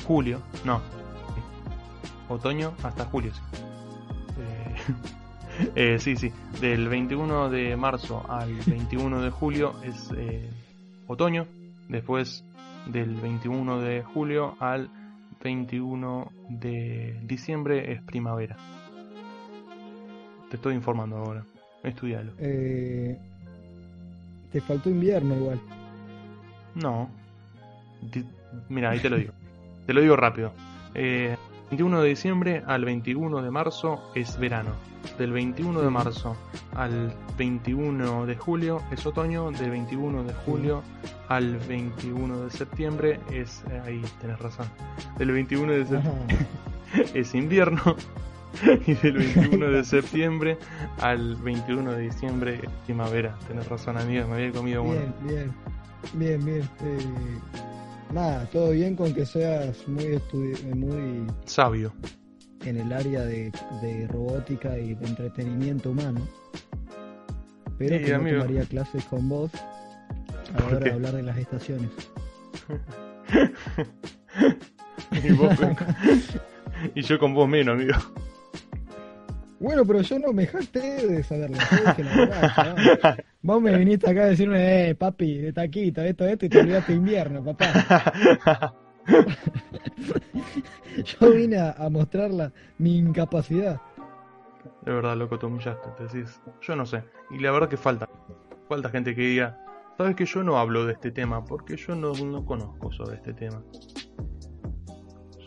[SPEAKER 2] julio, no, otoño hasta julio, sí. Eh, sí, sí, del 21 de marzo al 21 de julio es otoño, después del 21 de julio al 21 de diciembre es primavera. Te estoy informando ahora. Estudialo.
[SPEAKER 1] Eh, te faltó invierno igual.
[SPEAKER 2] No. Mira, ahí te lo digo. te lo digo rápido. Eh, 21 de diciembre al 21 de marzo es verano. Del 21 de marzo al 21 de julio es otoño. Del 21 de julio al 21 de septiembre es. Eh, ahí tenés razón. Del 21 de septiembre es invierno. Y del 21 de septiembre al 21 de diciembre es primavera. Tenés razón, amigo. Me había comido
[SPEAKER 1] bien,
[SPEAKER 2] uno.
[SPEAKER 1] Bien, bien, bien. Eh, nada, todo bien con que seas muy muy
[SPEAKER 2] sabio
[SPEAKER 1] en el área de, robótica y de entretenimiento humano. Pero que no tomaría clases con vos a la hora de hablar de las estaciones.
[SPEAKER 2] y, vos, y yo con vos menos, amigo.
[SPEAKER 1] Bueno, pero yo no me jacté de saberlo. Yo verdad, Vos me viniste acá a decirme, eh, papi, de taquito, esto, esto, y te olvidaste invierno, papá. yo vine a, a mostrarla mi incapacidad.
[SPEAKER 2] De verdad, loco, te humillaste, te decís. Yo no sé. Y la verdad que falta. Falta gente que diga, sabes que yo no hablo de este tema, porque yo no, no conozco sobre este tema.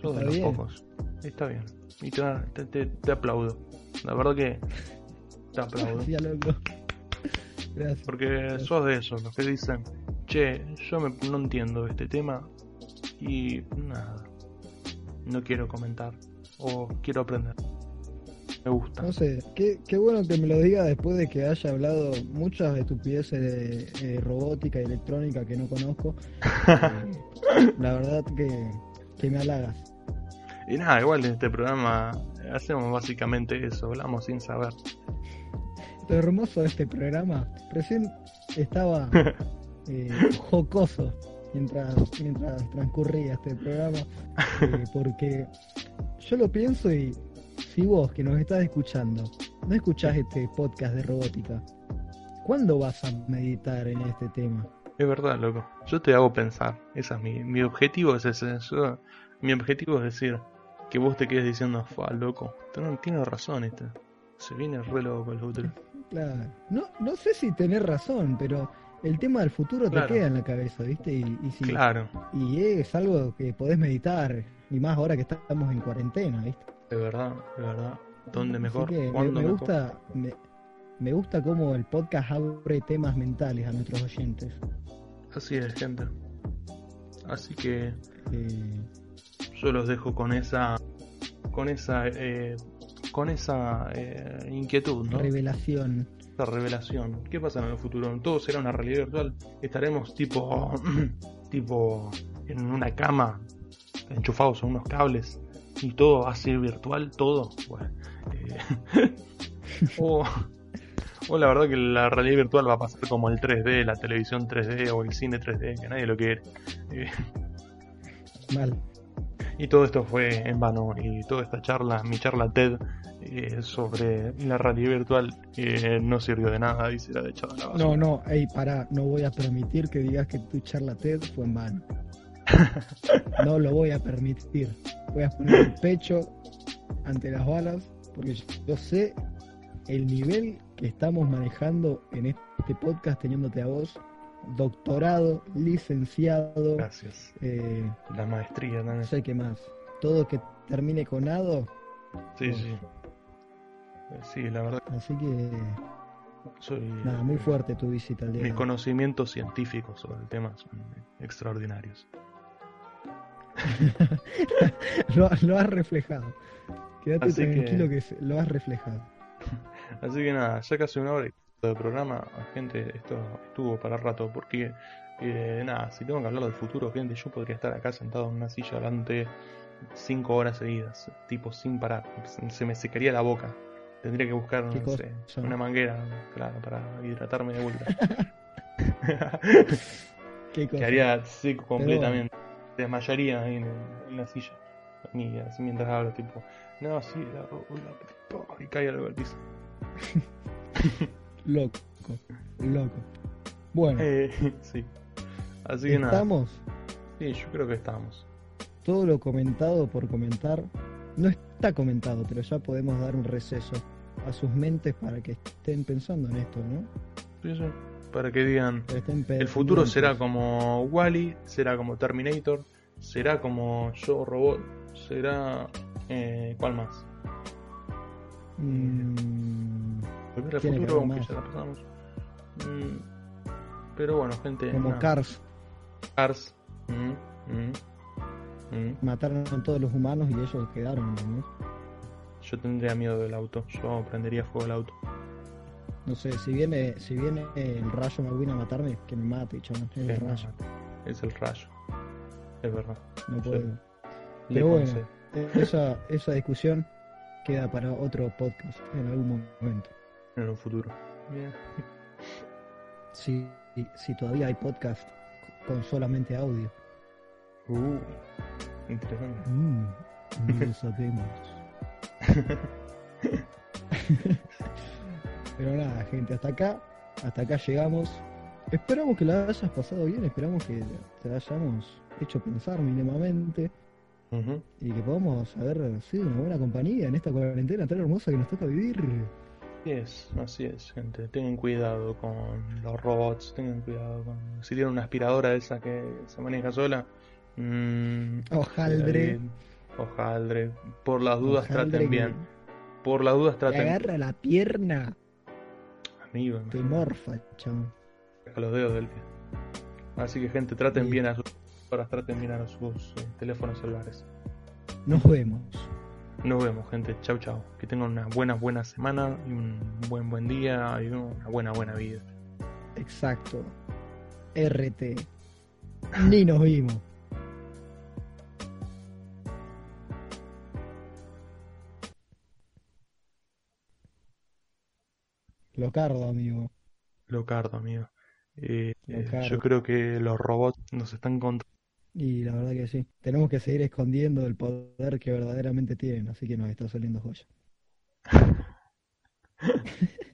[SPEAKER 2] Soy de los pocos. Está bien. Y te, te, te, aplaudo. La verdad que te aplaudo.
[SPEAKER 1] Gracias, loco. Gracias.
[SPEAKER 2] Porque sos de esos, los que dicen, che, yo me, no entiendo este tema y nada, no quiero comentar o quiero aprender. Me gusta.
[SPEAKER 1] No sé, qué, qué bueno que me lo diga después de que haya hablado muchas estupideces de, robótica y electrónica que no conozco. La verdad que, que me halagas.
[SPEAKER 2] Y nada, igual en este programa hacemos básicamente eso, hablamos sin saber.
[SPEAKER 1] Lo hermoso de este programa, recién estaba eh, jocoso mientras, mientras transcurría este programa, eh, porque yo lo pienso y si vos que nos estás escuchando no escuchás este podcast de robótica, ¿cuándo vas a meditar en este tema?
[SPEAKER 2] Es verdad, loco. Yo te hago pensar. Esa es mi, mi objetivo es ese. Yo, mi objetivo es decir que vos te quedes diciendo, fa, loco. No, tienes razón este. Se viene re loco el futuro.
[SPEAKER 1] Claro. No, no sé si tenés razón, pero el tema del futuro
[SPEAKER 2] Claro.
[SPEAKER 1] te queda en la cabeza, ¿viste? Y, y si-
[SPEAKER 2] Claro,
[SPEAKER 1] y es algo que podés meditar, y más ahora que estamos en cuarentena, ¿viste?
[SPEAKER 2] de verdad, de verdad. ¿Dónde mejor?
[SPEAKER 1] que me, gusta, me, me gusta cómo el podcast abre temas mentales a nuestros oyentes.
[SPEAKER 2] Así es, gente. Así que
[SPEAKER 1] Eh,
[SPEAKER 2] yo los dejo con esa con esa eh, con esa eh, inquietud, ¿no?
[SPEAKER 1] Revelación.
[SPEAKER 2] Esa revelación. ¿Qué pasa en el futuro? ¿Todo será una realidad virtual? ¿Estaremos tipo tipo en una cama enchufados a unos cables y todo va a ser virtual? Todo. Bueno, eh, o, o la verdad que la realidad virtual va a pasar como el 3D, la televisión 3D o el cine 3D, que nadie lo quiere. Eh,
[SPEAKER 1] Mal.
[SPEAKER 2] Y todo esto fue en vano. Y toda esta charla, mi charla TED eh, sobre la realidad virtual, eh, no sirvió de nada y será echada a la basura.
[SPEAKER 1] No, no, ey, pará, no voy a permitir que digas que tu charla TED fue en vano. No lo voy a permitir. Voy a poner el pecho ante las balas porque yo sé el nivel que estamos manejando en este podcast teniéndote a vos, doctorado, licenciado,
[SPEAKER 2] Gracias.
[SPEAKER 1] eh,
[SPEAKER 2] La maestría
[SPEAKER 1] no
[SPEAKER 2] también.
[SPEAKER 1] sé qué más. Todo que termine con ado,
[SPEAKER 2] Sí, sí. Eh, Sí, la verdad,
[SPEAKER 1] así que
[SPEAKER 2] soy.
[SPEAKER 1] nada, muy fuerte tu visita al día.
[SPEAKER 2] Mis conocimientos científicos sobre el tema son extraordinarios.
[SPEAKER 1] lo, lo has reflejado. Quédate
[SPEAKER 2] Así que-
[SPEAKER 1] tranquilo que... se- lo has reflejado.
[SPEAKER 2] Así que nada, ya casi una hora y de programa, gente, esto estuvo para rato, porque eh, nada, si tengo que hablar del futuro, gente, yo podría estar acá sentado en una silla durante cinco horas seguidas, tipo sin parar, se me secaría la boca, tendría que buscar, una manguera, claro, para hidratarme de vuelta.
[SPEAKER 1] ¿Qué cosa?
[SPEAKER 2] Quedaría seco completamente, desmayaría ahí en, en la silla, y así mientras hablo, tipo, no, sí, la, la- y cae algo al piso.
[SPEAKER 1] Loco, loco. Bueno,
[SPEAKER 2] Eh, sí. Así que nada.
[SPEAKER 1] estamos.
[SPEAKER 2] Sí, yo creo que estamos.
[SPEAKER 1] Todo lo comentado por comentar no está comentado, pero ya podemos dar un receso a sus mentes para que estén pensando en esto, ¿no?
[SPEAKER 2] Sí, sí. Para que digan, el futuro será como Wally, será como Terminator, será como Yo Robot, será... Eh, ¿Cuál más?
[SPEAKER 1] Mm,
[SPEAKER 2] Volver al
[SPEAKER 1] Tiene
[SPEAKER 2] futuro, aunque
[SPEAKER 1] más.
[SPEAKER 2] ya la pasamos. Mm, pero bueno, gente.
[SPEAKER 1] como. Cars,
[SPEAKER 2] Cars. Mm, mm, mm.
[SPEAKER 1] mataron a todos los humanos y ellos quedaron, ¿no?
[SPEAKER 2] Yo tendría miedo del auto. Yo prendería fuego el auto.
[SPEAKER 1] No sé, si viene, si viene el rayo McQueen a matarme, que me mate, chaval. Es el rayo,
[SPEAKER 2] es el rayo. Es verdad.
[SPEAKER 1] no
[SPEAKER 2] sí.
[SPEAKER 1] puedo.
[SPEAKER 2] Le
[SPEAKER 1] Pero bueno.
[SPEAKER 2] concedo.
[SPEAKER 1] Esa, esa discusión queda para otro podcast en algún momento.
[SPEAKER 2] En un futuro. Bien.
[SPEAKER 1] Si, si todavía hay podcast con solamente audio.
[SPEAKER 2] Uh, interesante.
[SPEAKER 1] Mm, no lo sabemos. Pero nada, gente, hasta acá, hasta acá llegamos. Esperamos que la hayas pasado bien, esperamos que te hayamos hecho pensar mínimamente
[SPEAKER 2] Ujú.
[SPEAKER 1] y que podamos haber sido una buena compañía en esta cuarentena tan hermosa que nos toca vivir.
[SPEAKER 2] Así es, así es, gente. Tengan cuidado con los robots, tengan cuidado con... Si tienen una aspiradora de esa que se maneja sola, mm,
[SPEAKER 1] Hojaldre.
[SPEAKER 2] cuidadín. Hojaldre. Por las dudas traten bien. Por las dudas
[SPEAKER 1] Te
[SPEAKER 2] traten
[SPEAKER 1] agarra la pierna,
[SPEAKER 2] Amigo,
[SPEAKER 1] te morfa,
[SPEAKER 2] a los dedos del pie. Así que gente, traten
[SPEAKER 1] Sí.
[SPEAKER 2] bien a sus horas, traten bien a sus eh, teléfonos celulares.
[SPEAKER 1] Nos vemos.
[SPEAKER 2] Nos vemos, gente. Chau, chau. Que tengan una buena, buena semana y un buen, buen día y una buena, buena vida.
[SPEAKER 1] Exacto. RT. Ni nos vimos. Locardo, amigo.
[SPEAKER 2] Locardo, amigo. Eh, eh,
[SPEAKER 1] Locardo.
[SPEAKER 2] yo creo que los robots nos están controlando.
[SPEAKER 1] Y la verdad que sí. Tenemos que seguir escondiendo el poder que verdaderamente tienen, así que nos está saliendo joya.